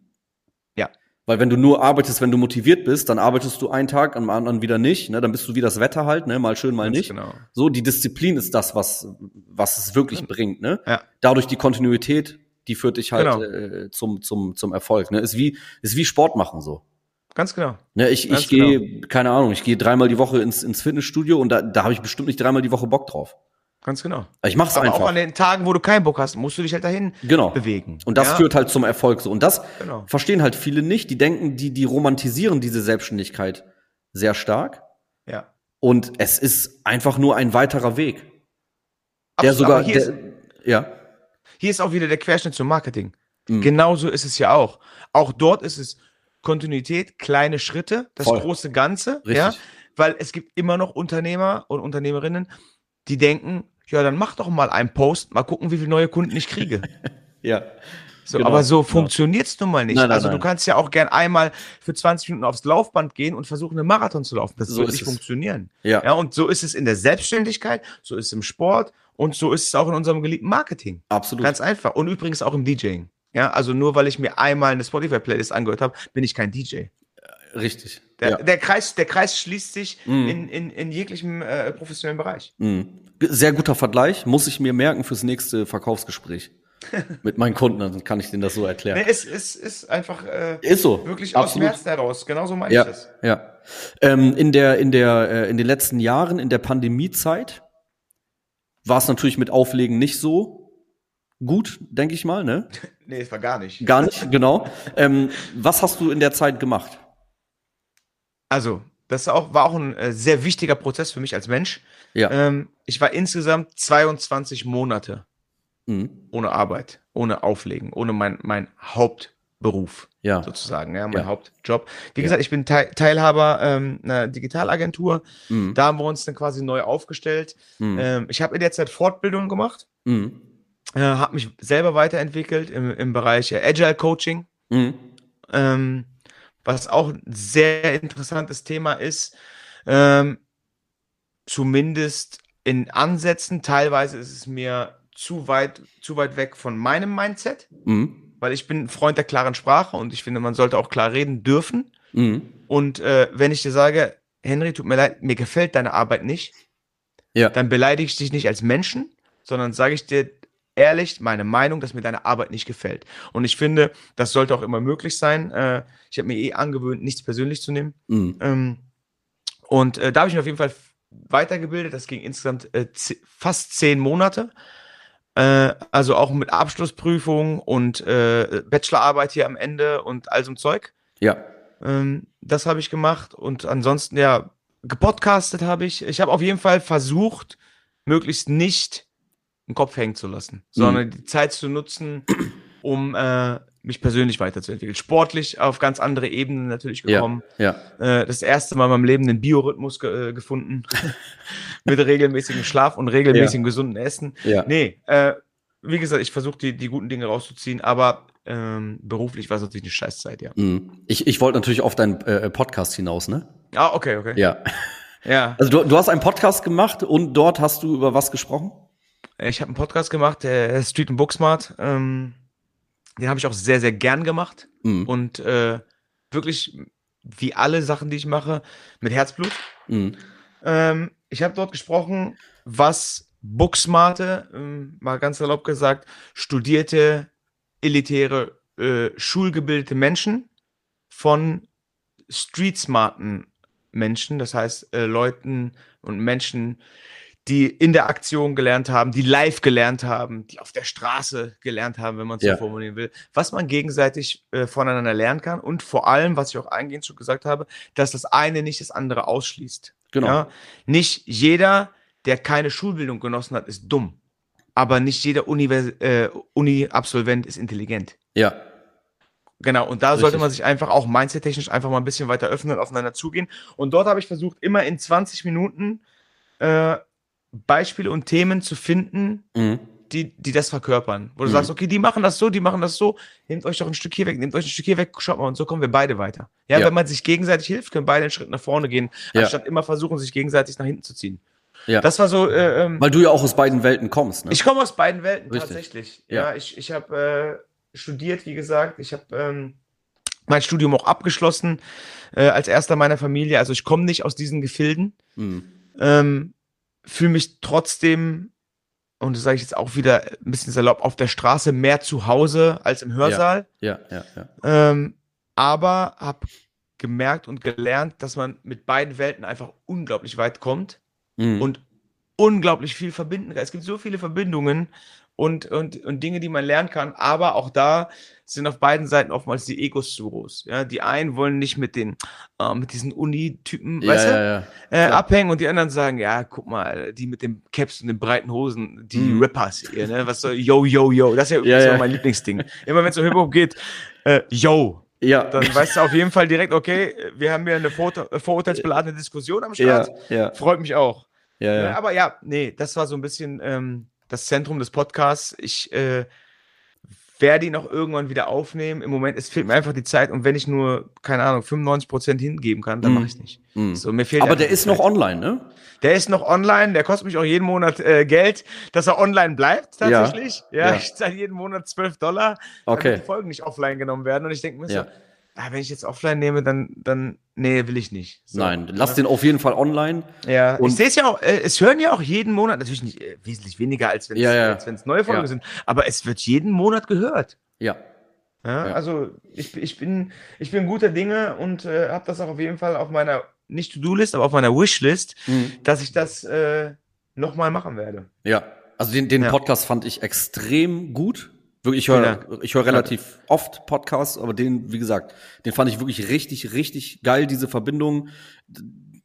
Weil wenn du nur arbeitest, wenn du motiviert bist, dann arbeitest du einen Tag, am anderen wieder nicht, ne? Dann bist du wie das Wetter halt, ne? Mal schön, mal Ganz nicht. Genau. So, die Disziplin ist das, was, was es wirklich ja. bringt, ne? Ja. Dadurch die Kontinuität, die führt dich halt genau. äh, zum, zum, zum Erfolg, ne? Ist wie, ist wie Sport machen so. Ganz genau. Ne, ich ich gehe, genau. keine Ahnung, ich gehe dreimal die Woche ins, ins Fitnessstudio und da, da habe ich bestimmt nicht dreimal die Woche Bock drauf. Ganz genau. Ich mach's Aber einfach. auch an den Tagen, wo du keinen Bock hast, musst du dich halt dahin genau. bewegen. Und das ja? führt halt zum Erfolg so. Und das genau. verstehen halt viele nicht. Die denken, die, die romantisieren diese Selbstständigkeit sehr stark. Ja. Und es ist einfach nur ein weiterer Weg. Der sogar, der, ist, ja. Hier ist auch wieder der Querschnitt zum Marketing. Mhm. Genauso ist es ja auch. Auch dort ist es Kontinuität, kleine Schritte, das Voll. große Ganze. Richtig. Ja, weil es gibt immer noch Unternehmer und Unternehmerinnen, die denken, ja, dann mach doch mal einen Post, mal gucken, wie viele neue Kunden ich kriege. ja. So, genau, aber so genau. funktioniert's nun mal nicht. Nein, nein, also nein. du kannst ja auch gern einmal für 20 Minuten aufs Laufband gehen und versuchen, einen Marathon zu laufen. Das so wird nicht es. funktionieren. Ja. ja. Und so ist es in der Selbstständigkeit, so ist es im Sport und so ist es auch in unserem geliebten Marketing. Absolut. Ganz einfach. Und übrigens auch im DJing. Ja, also nur weil ich mir einmal eine Spotify-Playlist angehört habe, bin ich kein DJ. Richtig. Der, ja. der, Kreis, der Kreis schließt sich mm. in, in, in jeglichem äh, professionellen Bereich. Mm. Sehr guter Vergleich, muss ich mir merken fürs nächste Verkaufsgespräch. Mit meinen Kunden, dann kann ich denen das so erklären. Nee, es ist, ist einfach äh, ist so. wirklich Absolut. aus dem Herzen heraus. Genauso meine ja, ich das. Ja. Ähm, in der, in der, äh, in den letzten Jahren, in der Pandemiezeit, war es natürlich mit Auflegen nicht so gut, denke ich mal, ne? nee, es war gar nicht. Gar nicht, genau. Ähm, was hast du in der Zeit gemacht? Also, das auch, war auch ein äh, sehr wichtiger Prozess für mich als Mensch. Ja. Ähm, ich war insgesamt 22 Monate mhm. ohne Arbeit, ohne Auflegen, ohne mein, mein Hauptberuf ja. sozusagen, ja, mein ja. Hauptjob. Wie gesagt, ich bin Te Teilhaber ähm, einer Digitalagentur. Mhm. Da haben wir uns dann quasi neu aufgestellt. Mhm. Ähm, ich habe in der Zeit Fortbildungen gemacht, mhm. äh, habe mich selber weiterentwickelt im, im Bereich äh, Agile Coaching. Mhm. Ähm, was auch ein sehr interessantes Thema ist, ähm, zumindest in Ansätzen, teilweise ist es mir zu weit, zu weit weg von meinem Mindset, mhm. weil ich bin Freund der klaren Sprache und ich finde, man sollte auch klar reden dürfen. Mhm. Und äh, wenn ich dir sage, Henry, tut mir leid, mir gefällt deine Arbeit nicht, ja. dann beleidige ich dich nicht als Menschen, sondern sage ich dir ehrlich meine Meinung, dass mir deine Arbeit nicht gefällt. Und ich finde, das sollte auch immer möglich sein. Äh, ich habe mir eh angewöhnt, nichts persönlich zu nehmen. Mhm. Ähm, und äh, da habe ich mich auf jeden Fall weitergebildet. Das ging insgesamt äh, fast zehn Monate. Äh, also auch mit Abschlussprüfung und äh, Bachelorarbeit hier am Ende und all so ein Zeug. Ja. Ähm, das habe ich gemacht und ansonsten, ja, gepodcastet habe ich. Ich habe auf jeden Fall versucht, möglichst nicht den Kopf hängen zu lassen, sondern mhm. die Zeit zu nutzen, um äh, mich persönlich weiterzuentwickeln. Sportlich auf ganz andere Ebenen natürlich gekommen. Ja, ja. Äh, das erste Mal in meinem Leben den Biorhythmus ge äh, gefunden. Mit regelmäßigem Schlaf und regelmäßigem ja. gesunden Essen. Ja. Nee, äh, wie gesagt, ich versuche die, die guten Dinge rauszuziehen, aber ähm, beruflich war es natürlich eine Scheißzeit, ja. Mhm. Ich, ich wollte natürlich auf deinen äh, Podcast hinaus, ne? Ah, okay, okay. Ja. Ja. Also du, du hast einen Podcast gemacht und dort hast du über was gesprochen? Ich habe einen Podcast gemacht, der Street and Booksmart. Ähm, den habe ich auch sehr, sehr gern gemacht. Mhm. Und äh, wirklich, wie alle Sachen, die ich mache, mit Herzblut. Mhm. Ähm, ich habe dort gesprochen, was Booksmarte, ähm, mal ganz erlaubt gesagt, studierte, elitäre, äh, schulgebildete Menschen von streetsmarten Menschen, das heißt äh, Leuten und Menschen, die in der Aktion gelernt haben, die live gelernt haben, die auf der Straße gelernt haben, wenn man es ja. so formulieren will, was man gegenseitig äh, voneinander lernen kann und vor allem, was ich auch eingehend schon gesagt habe, dass das eine nicht das andere ausschließt. Genau. Ja? Nicht jeder, der keine Schulbildung genossen hat, ist dumm, aber nicht jeder äh, Uni-Absolvent ist intelligent. Ja. Genau, und da Richtig. sollte man sich einfach auch mindset-technisch einfach mal ein bisschen weiter öffnen und aufeinander zugehen. Und dort habe ich versucht, immer in 20 Minuten äh, Beispiele und Themen zu finden, mhm. die, die das verkörpern. Wo du mhm. sagst, okay, die machen das so, die machen das so, nehmt euch doch ein Stück hier weg, nehmt euch ein Stück hier weg, schaut mal, und so kommen wir beide weiter. Ja, ja. wenn man sich gegenseitig hilft, können beide einen Schritt nach vorne gehen, ja. anstatt immer versuchen, sich gegenseitig nach hinten zu ziehen. Ja. Das war so. Äh, ähm, Weil du ja auch aus beiden Welten kommst, ne? Ich komme aus beiden Welten, Richtig. tatsächlich. Ja, ja ich, ich habe äh, studiert, wie gesagt. Ich habe ähm, mein Studium auch abgeschlossen äh, als erster meiner Familie. Also ich komme nicht aus diesen Gefilden. Mhm. Ähm, fühle mich trotzdem, und das sage ich jetzt auch wieder ein bisschen salopp, auf der Straße mehr zu Hause als im Hörsaal. Ja, ja, ja. ja. Ähm, aber habe gemerkt und gelernt, dass man mit beiden Welten einfach unglaublich weit kommt mhm. und unglaublich viel verbinden kann. Es gibt so viele Verbindungen und, und, und Dinge, die man lernen kann, aber auch da sind auf beiden Seiten oftmals die Egos zu groß. Ja, die einen wollen nicht mit den, äh, mit diesen Uni-Typen, ja, weißt du, ja, äh, abhängen und die anderen sagen, ja, guck mal, die mit den Caps und den breiten Hosen, die mhm. Rappers hier, ne, was so, yo, yo, yo, das ist ja, ja, mein Lieblingsding. Immer wenn es um Hip-Hop geht, äh, yo, ja. Dann weißt du auf jeden Fall direkt, okay, wir haben hier eine vorurteilsbeladene Diskussion am Start. Freut mich auch. Ja, ja. Aber ja, nee, das war so ein bisschen ähm, das Zentrum des Podcasts. Ich äh, werde ihn auch irgendwann wieder aufnehmen. Im Moment, es fehlt mir einfach die Zeit und wenn ich nur, keine Ahnung, 95 Prozent hingeben kann, dann mm. mache ich nicht. Mm. So, mir fehlt Aber der ist Zeit. noch online, ne? Der ist noch online, der kostet mich auch jeden Monat äh, Geld, dass er online bleibt, tatsächlich. Ja, ja, ja. ich zahle jeden Monat 12 Dollar, okay. damit die Folgen nicht offline genommen werden. Und ich denke mir ja. Ah, wenn ich jetzt offline nehme, dann, dann, nee, will ich nicht. So, Nein, lass ja. den auf jeden Fall online. Ja, und ich sehe es ja auch, äh, es hören ja auch jeden Monat, natürlich nicht äh, wesentlich weniger, als wenn es ja, ja. neue Folgen sind, aber es wird jeden Monat gehört. Ja. Ja, also ich, ich, bin, ich bin guter Dinge und äh, habe das auch auf jeden Fall auf meiner, nicht To-Do-List, aber auf meiner Wishlist, mhm. dass ich das äh, nochmal machen werde. Ja, also den, den Podcast fand ich extrem gut. Wirklich, ich höre ich höre relativ oft Podcasts, aber den, wie gesagt, den fand ich wirklich richtig, richtig geil, diese Verbindung.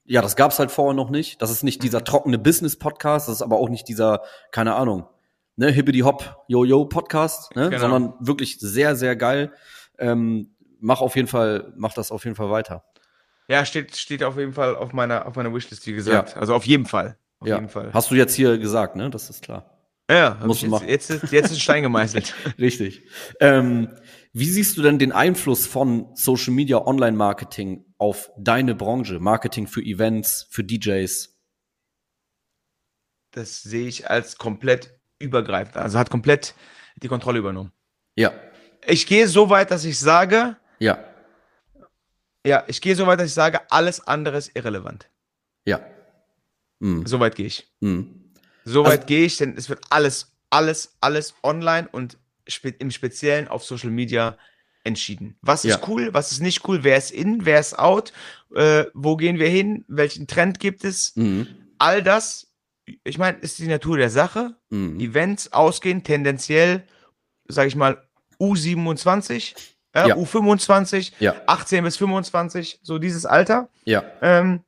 Ja, das gab's halt vorher noch nicht. Das ist nicht dieser mhm. trockene Business-Podcast, das ist aber auch nicht dieser, keine Ahnung, ne, Hibbidi Hop, Yo-Yo Podcast, ne, genau. sondern wirklich sehr, sehr geil. Ähm, mach auf jeden Fall, mach das auf jeden Fall weiter. Ja, steht, steht auf jeden Fall auf meiner, auf meiner Wishlist, wie gesagt. Ja. Also auf jeden Fall. Auf ja. jeden Fall. Hast du jetzt hier gesagt, ne? Das ist klar. Ja, musst du machen. Jetzt, jetzt, jetzt ist Stein gemeißelt. Richtig. Ähm, wie siehst du denn den Einfluss von Social Media Online Marketing auf deine Branche? Marketing für Events, für DJs? Das sehe ich als komplett übergreifend. Also hat komplett die Kontrolle übernommen. Ja. Ich gehe so weit, dass ich sage. Ja. Ja, ich gehe so weit, dass ich sage, alles andere ist irrelevant. Ja. Mhm. So weit gehe ich. Mhm. So weit also, gehe ich, denn es wird alles, alles, alles online und spe im Speziellen auf Social Media entschieden. Was ist ja. cool, was ist nicht cool, wer ist in, wer ist out, äh, wo gehen wir hin, welchen Trend gibt es? Mhm. All das, ich meine, ist die Natur der Sache. Mhm. Events ausgehen, tendenziell, sage ich mal, U27, äh, ja. U25, ja. 18 bis 25, so dieses Alter. Ja. Ähm,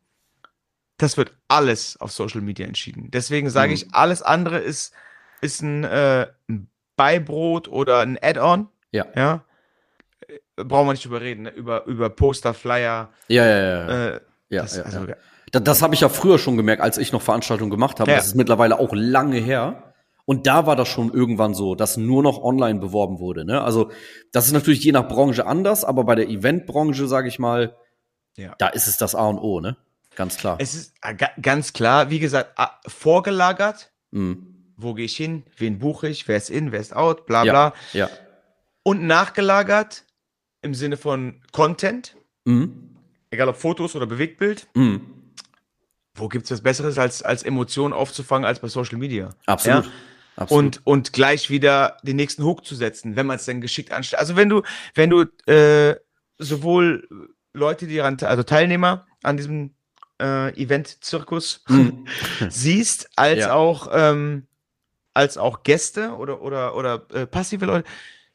das wird alles auf Social Media entschieden. Deswegen sage mhm. ich, alles andere ist, ist ein, äh, ein Beibrot oder ein Add-on. Ja. Ja. Brauchen wir nicht drüber reden, ne? über, über Poster, Flyer. Ja, ja, ja. Äh, ja, das, ja, also, ja. Das, das habe ich ja früher schon gemerkt, als ich noch Veranstaltungen gemacht habe. Ja. Das ist mittlerweile auch lange her. Und da war das schon irgendwann so, dass nur noch online beworben wurde. Ne? Also das ist natürlich je nach Branche anders, aber bei der Eventbranche, sage ich mal, ja. da ist es das A und O, ne? Ganz klar. Es ist äh, ganz klar, wie gesagt, vorgelagert. Mhm. Wo gehe ich hin? Wen buche ich? Wer ist in? Wer ist out? Bla bla. Ja. ja. Und nachgelagert im Sinne von Content. Mhm. Egal ob Fotos oder Bewegtbild. Mhm. Wo gibt es was Besseres, als, als Emotionen aufzufangen, als bei Social Media? Absolut. Ja? Absolut. Und, und gleich wieder den nächsten Hook zu setzen, wenn man es dann geschickt anstellt. Also wenn du, wenn du äh, sowohl Leute, die daran, also Teilnehmer an diesem äh, Event-Zirkus mhm. siehst, als ja. auch ähm, als auch Gäste oder oder oder äh, passive Leute.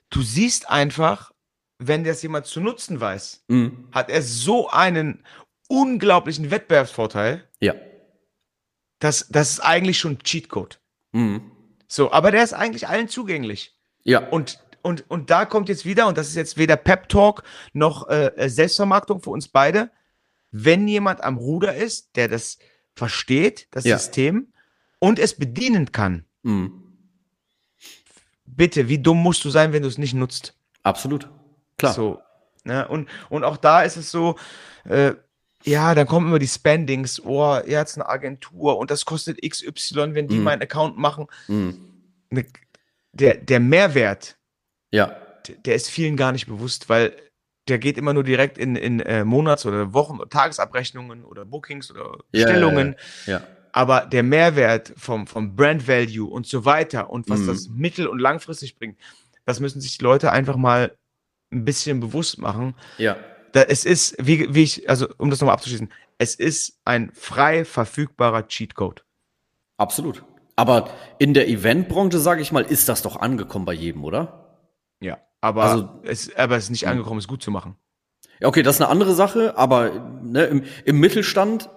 Du siehst einfach, wenn das jemand zu nutzen weiß, mhm. hat er so einen unglaublichen Wettbewerbsvorteil. Ja. Das, das ist eigentlich schon Cheatcode. Mhm. So, aber der ist eigentlich allen zugänglich. Ja. Und und, und da kommt jetzt wieder, und das ist jetzt weder Pep Talk noch äh, Selbstvermarktung für uns beide, wenn jemand am Ruder ist, der das versteht, das ja. System, und es bedienen kann. Mhm. Bitte, wie dumm musst du sein, wenn du es nicht nutzt? Absolut. Klar. So, ne? und, und auch da ist es so, äh, ja, dann kommen immer die Spendings, oh, er hat eine Agentur und das kostet XY, wenn die mm. meinen Account machen. Mm. Der, der Mehrwert, ja. der, der, ist vielen gar nicht bewusst, weil der geht immer nur direkt in, in äh, Monats- oder Wochen- oder Tagesabrechnungen oder Bookings oder. Ja, ja, ja. Aber der Mehrwert vom, vom Brand Value und so weiter und was mhm. das mittel- und langfristig bringt, das müssen sich die Leute einfach mal ein bisschen bewusst machen. Ja. Da, es ist, wie, wie ich, also um das nochmal abzuschließen, es ist ein frei verfügbarer Cheatcode. Absolut. Aber in der Eventbranche, sage ich mal, ist das doch angekommen bei jedem, oder? Ja. Aber, also, es, aber es ist nicht hm. angekommen, es gut zu machen. Ja, okay, das ist eine andere Sache, aber ne, im, im Mittelstand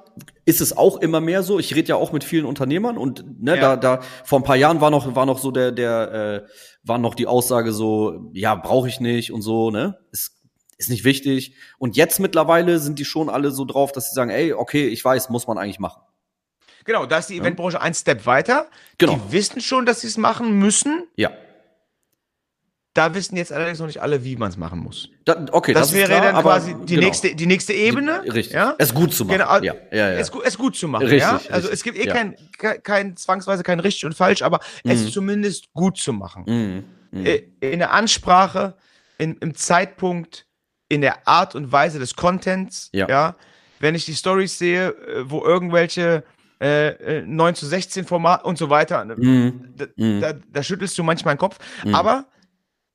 ist es auch immer mehr so. Ich rede ja auch mit vielen Unternehmern und ne, ja. da, da vor ein paar Jahren war noch war noch so der der äh, war noch die Aussage so, ja brauche ich nicht und so ne, ist ist nicht wichtig. Und jetzt mittlerweile sind die schon alle so drauf, dass sie sagen, ey, okay, ich weiß, muss man eigentlich machen. Genau, da ist die Eventbranche ja. ein Step weiter. Genau. Die wissen schon, dass sie es machen müssen. Ja. Da wissen jetzt allerdings noch nicht alle, wie man es machen muss. Da, okay, das, das wäre klar, dann quasi die genau. nächste, die nächste Ebene. Richtig. Ja? Es gut zu machen. Genau. Ja. Ja, ja. Es, es gut zu machen. Richtig, ja? Also richtig. es gibt eh ja. kein, kein, zwangsweise kein richtig und falsch, aber mhm. es zumindest gut zu machen. Mhm. Mhm. Äh, in der Ansprache, in, im Zeitpunkt, in der Art und Weise des Contents. Ja. ja? Wenn ich die Stories sehe, äh, wo irgendwelche äh, 9 äh, zu 16 Format und so weiter, mhm. da, mhm. da, da, schüttelst du manchmal den Kopf. Mhm. Aber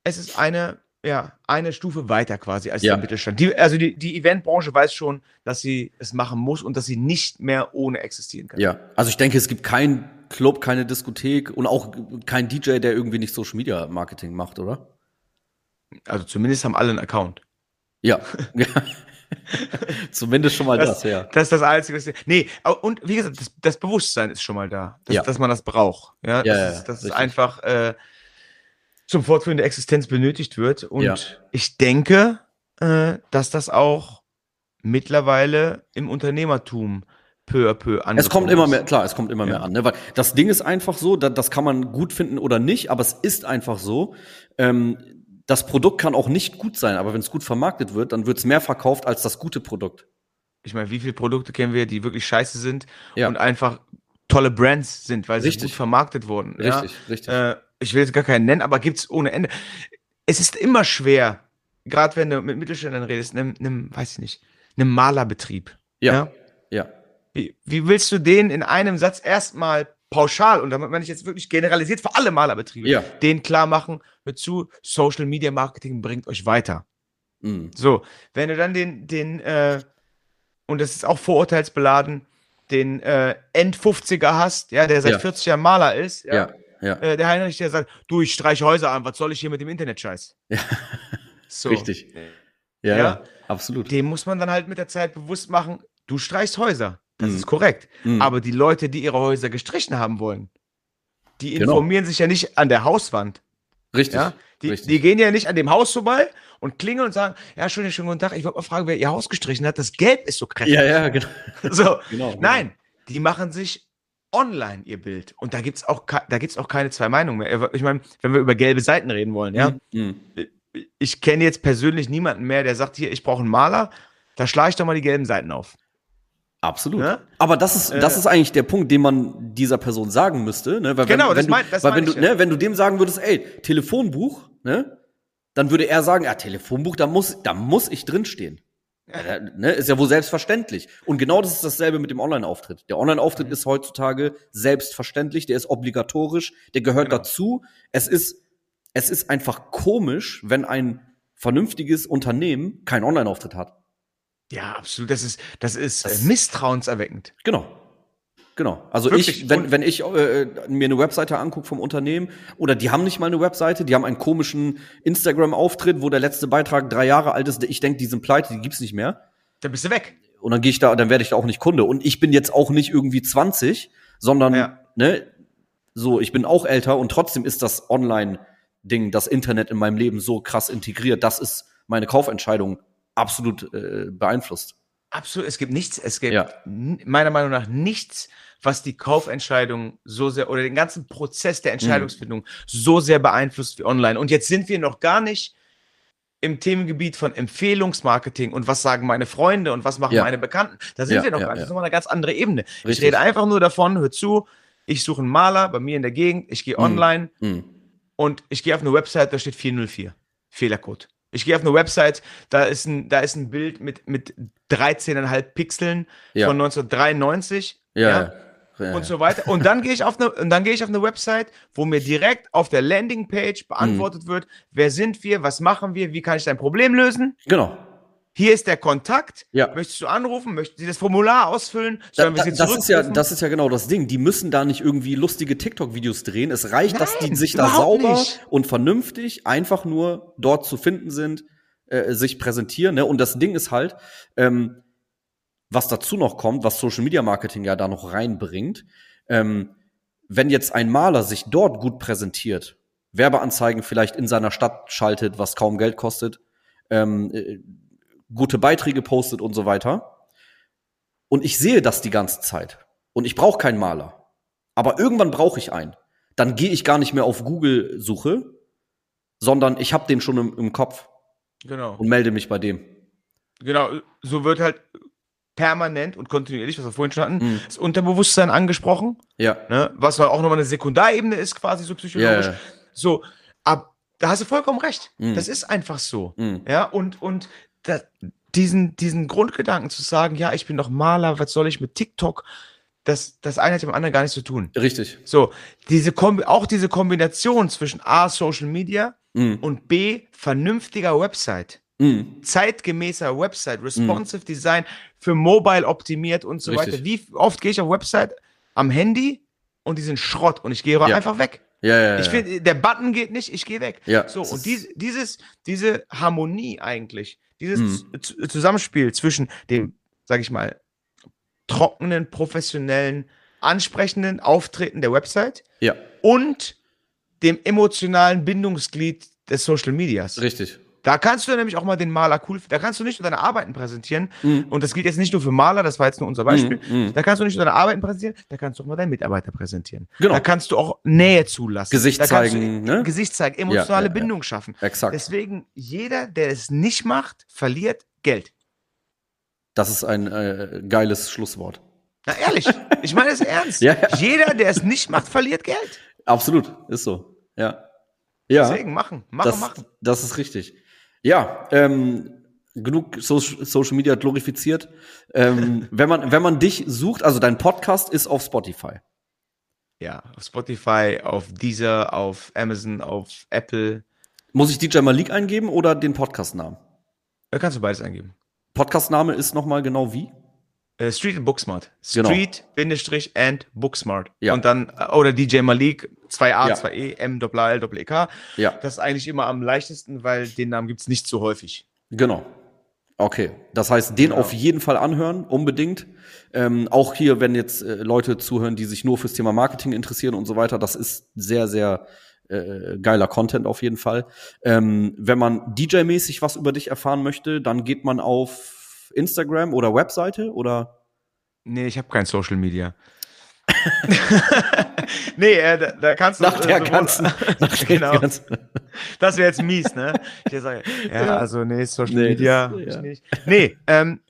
es ist eine, ja, eine Stufe weiter quasi als ja. der Mittelstand. Die, also die, die Eventbranche weiß schon, dass sie es machen muss und dass sie nicht mehr ohne existieren kann. Ja, also ich denke, es gibt keinen Club, keine Diskothek und auch kein DJ, der irgendwie nicht Social Media Marketing macht, oder? Also zumindest haben alle einen Account. Ja. Zumindest schon mal das, das, ja. Das ist das Einzige. Was, nee, und wie gesagt, das, das Bewusstsein ist schon mal da, dass, ja. dass man das braucht. Ja, ja das, ist, das ist einfach äh, zum Fortführen der Existenz benötigt wird. Und ja. ich denke, äh, dass das auch mittlerweile im Unternehmertum peu à peu an. Es kommt immer mehr, klar, es kommt immer ja. mehr an. Ne? Weil das Ding ist einfach so, da, das kann man gut finden oder nicht, aber es ist einfach so. Ähm, das Produkt kann auch nicht gut sein, aber wenn es gut vermarktet wird, dann wird es mehr verkauft als das gute Produkt. Ich meine, wie viele Produkte kennen wir, die wirklich scheiße sind ja. und einfach tolle Brands sind, weil richtig. sie gut vermarktet wurden. Richtig, ja? richtig. Äh, ich will jetzt gar keinen nennen, aber gibt's ohne Ende. Es ist immer schwer, gerade wenn du mit Mittelständlern redest, einem, einem, weiß ich nicht, einem Malerbetrieb. Ja. Ja. ja. Wie, wie willst du den in einem Satz erstmal pauschal, und damit meine ich jetzt wirklich generalisiert für alle Malerbetriebe, ja. den klar machen, hör zu, Social Media Marketing bringt euch weiter. Mhm. So, wenn du dann den, den, äh, und das ist auch vorurteilsbeladen, den äh, End-50er hast, ja, der seit ja. 40 Jahren Maler ist, ja, ja, ja. Äh, der Heinrich, der sagt, du, ich streiche Häuser an, was soll ich hier mit dem Internet-Scheiß? Ja. So. Richtig. Ja, ja, absolut. Dem muss man dann halt mit der Zeit bewusst machen, du streichst Häuser. Das mhm. ist korrekt. Mhm. Aber die Leute, die ihre Häuser gestrichen haben wollen, die genau. informieren genau. sich ja nicht an der Hauswand. Richtig. Ja? Die, richtig. die gehen ja nicht an dem Haus vorbei und klingeln und sagen, ja, schönen, schönen guten Tag, ich wollte mal fragen, wer ihr Haus gestrichen hat. Das Gelb ist so kräftig. Ja, ja, genau. So, genau, nein, die machen sich online ihr Bild. Und da gibt's auch, da gibt's auch keine zwei Meinungen mehr. Ich meine, wenn wir über gelbe Seiten reden wollen, ja. Mhm. Ich kenne jetzt persönlich niemanden mehr, der sagt, hier, ich brauche einen Maler, da schlage ich doch mal die gelben Seiten auf. Absolut. Ja? Aber das ist, das äh. ist eigentlich der Punkt, den man dieser Person sagen müsste. Ne? Weil genau, wenn, das, wenn mein, das weil wenn du, ne, wenn du dem sagen würdest, ey, Telefonbuch, ne, dann würde er sagen, ja, Telefonbuch, da muss, da muss ich drinstehen. Ja. Ne, ist ja wohl selbstverständlich. Und genau das ist dasselbe mit dem Online-Auftritt. Der Online-Auftritt mhm. ist heutzutage selbstverständlich, der ist obligatorisch, der gehört genau. dazu. Es ist, es ist einfach komisch, wenn ein vernünftiges Unternehmen keinen Online-Auftritt hat. Ja, absolut. Das ist, das ist das, äh, misstrauenserweckend. Genau. Genau. Also Wirklich? ich, wenn, wenn ich äh, mir eine Webseite angucke vom Unternehmen, oder die haben nicht mal eine Webseite, die haben einen komischen Instagram-Auftritt, wo der letzte Beitrag drei Jahre alt ist, ich denke, die sind pleite, die gibt's nicht mehr. Dann bist du weg. Und dann gehe ich da, dann werde ich da auch nicht Kunde. Und ich bin jetzt auch nicht irgendwie 20, sondern, ja. ne, so, ich bin auch älter und trotzdem ist das Online-Ding, das Internet in meinem Leben so krass integriert, das ist meine Kaufentscheidung absolut äh, beeinflusst. Absolut. Es gibt nichts, es gibt ja. meiner Meinung nach nichts, was die Kaufentscheidung so sehr oder den ganzen Prozess der Entscheidungsfindung mhm. so sehr beeinflusst wie online. Und jetzt sind wir noch gar nicht im Themengebiet von Empfehlungsmarketing und was sagen meine Freunde und was machen ja. meine Bekannten. Da sind ja, wir noch gar nicht. Das ist nochmal eine ganz andere Ebene. Richtig. Ich rede einfach nur davon, hör zu, ich suche einen Maler bei mir in der Gegend, ich gehe mhm. online mhm. und ich gehe auf eine Website, da steht 404. Fehlercode. Ich gehe auf eine Website, da ist ein, da ist ein Bild mit, mit 13,5 Pixeln ja. von 1993. Ja. ja. Ja, und so weiter. Und dann gehe ich auf eine, und dann gehe ich auf eine Website, wo mir direkt auf der Landingpage beantwortet mhm. wird, wer sind wir, was machen wir, wie kann ich dein Problem lösen? Genau. Hier ist der Kontakt. Ja. Möchtest du anrufen? Möchten Sie das Formular ausfüllen? Da, Sie das ist ja, das ist ja genau das Ding. Die müssen da nicht irgendwie lustige TikTok-Videos drehen. Es reicht, Nein, dass die sich da sauber nicht. und vernünftig einfach nur dort zu finden sind, äh, sich präsentieren. Ne? Und das Ding ist halt, ähm, was dazu noch kommt, was Social Media Marketing ja da noch reinbringt, ähm, wenn jetzt ein Maler sich dort gut präsentiert, Werbeanzeigen vielleicht in seiner Stadt schaltet, was kaum Geld kostet, ähm, äh, gute Beiträge postet und so weiter. Und ich sehe das die ganze Zeit. Und ich brauche keinen Maler. Aber irgendwann brauche ich einen. Dann gehe ich gar nicht mehr auf Google-Suche, sondern ich habe den schon im, im Kopf. Genau. Und melde mich bei dem. Genau, so wird halt permanent und kontinuierlich, was wir vorhin schon hatten, mhm. das Unterbewusstsein angesprochen. Ja. Ne, was auch nochmal eine Sekundarebene ist, quasi so psychologisch. Ja. So, ab, da hast du vollkommen recht. Mhm. Das ist einfach so. Mhm. Ja, und, und da, diesen, diesen Grundgedanken zu sagen, ja, ich bin doch Maler, was soll ich mit TikTok? Das, das eine hat mit dem anderen gar nichts zu tun. Richtig. So, diese Kombi auch diese Kombination zwischen A, Social Media mm. und B, vernünftiger Website. Mm. Zeitgemäßer Website, responsive mm. Design, für Mobile optimiert und so Richtig. weiter. Wie oft gehe ich auf Website am Handy und die sind Schrott und ich gehe ja. einfach weg. Ja, ja, ja. Ich finde, der Button geht nicht, ich gehe weg. Ja, so, und dies, dieses, diese Harmonie eigentlich, dieses hm. Zusammenspiel zwischen dem, sag ich mal, trockenen, professionellen, ansprechenden Auftreten der Website ja. und dem emotionalen Bindungsglied des Social Medias. Richtig. Da kannst du nämlich auch mal den Maler cool, da kannst du nicht nur deine Arbeiten präsentieren. Mhm. Und das gilt jetzt nicht nur für Maler, das war jetzt nur unser Beispiel. Mhm. mhm. Da kannst du nicht nur deine Arbeiten präsentieren, da kannst du auch mal deinen Mitarbeiter präsentieren. Genau. Da kannst du auch Nähe zulassen. Gesicht zeigen, ne? Gesicht zeigen, emotionale ja, ja, Bindung schaffen. Exakt. Deswegen, jeder, der es nicht macht, verliert Geld. Das ist ein äh, geiles Schlusswort. Na ehrlich, ich meine es ernst. ja, ja. Jeder, der es nicht macht, verliert Geld. Absolut, ist so. Ja. Ja. Deswegen machen, machen, das, machen. Das ist richtig. Ja, ähm, genug so Social Media glorifiziert. Ähm, wenn man wenn man dich sucht, also dein Podcast ist auf Spotify. Ja, auf Spotify, auf Deezer, auf Amazon, auf Apple. Muss ich DJ Malik eingeben oder den Podcastnamen? Da kannst du beides eingeben. Podcastname ist nochmal genau wie? Äh, Street and Booksmart. Genau. Street, Bindestrich and Booksmart. Ja. Und dann, äh, oder DJ Malik, 2a, ja. 2e, M, L, L, K. Ja. Das ist eigentlich immer am leichtesten, weil den Namen gibt's nicht so häufig. Genau. Okay, das heißt, den genau. auf jeden Fall anhören, unbedingt. Ähm, auch hier, wenn jetzt äh, Leute zuhören, die sich nur fürs Thema Marketing interessieren und so weiter, das ist sehr, sehr äh, geiler Content auf jeden Fall. Ähm, wenn man DJ-mäßig was über dich erfahren möchte, dann geht man auf Instagram oder Webseite oder? Nee, ich habe kein Social Media. nee, äh, da, da, kannst du nach der äh, ganzen, nach genau. ganzen. Das wäre jetzt mies, ne? Ich sage, ja, ja, also nee, Social nee, Media das, ja. nicht. Nee, ähm,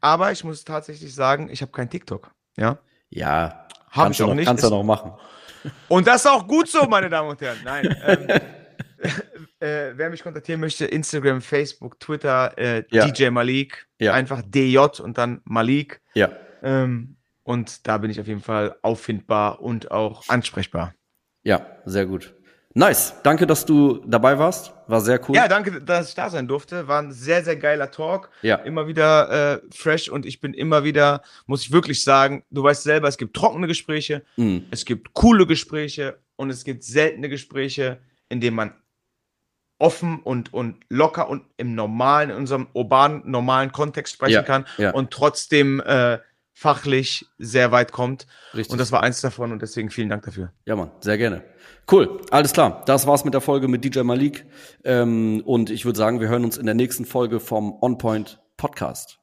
aber ich muss tatsächlich sagen, ich habe kein TikTok, ja? Ja, habe ich auch noch, nicht. Kannst du noch machen. Und das ist auch gut so, meine Damen und Herren. Nein, ähm, äh, wer mich kontaktieren möchte, Instagram, Facebook, Twitter, äh, ja. DJ Malik, ja. einfach DJ und dann Malik. Ja. Ähm, und da bin ich auf jeden Fall auffindbar und auch ansprechbar. Ja, sehr gut. Nice. Danke, dass du dabei warst. War sehr cool. Ja, danke, dass ich da sein durfte. War ein sehr, sehr geiler Talk. Ja. Immer wieder äh, fresh und ich bin immer wieder, muss ich wirklich sagen, du weißt selber, es gibt trockene Gespräche, mhm. es gibt coole Gespräche und es gibt seltene Gespräche, in denen man offen und, und locker und im normalen, in unserem urbanen, normalen Kontext sprechen ja, kann ja. und trotzdem äh, fachlich sehr weit kommt. Richtig. Und das war eins davon und deswegen vielen Dank dafür. Ja, Mann, sehr gerne. Cool, alles klar. Das war's mit der Folge mit DJ Malik. Ähm, und ich würde sagen, wir hören uns in der nächsten Folge vom On Point Podcast.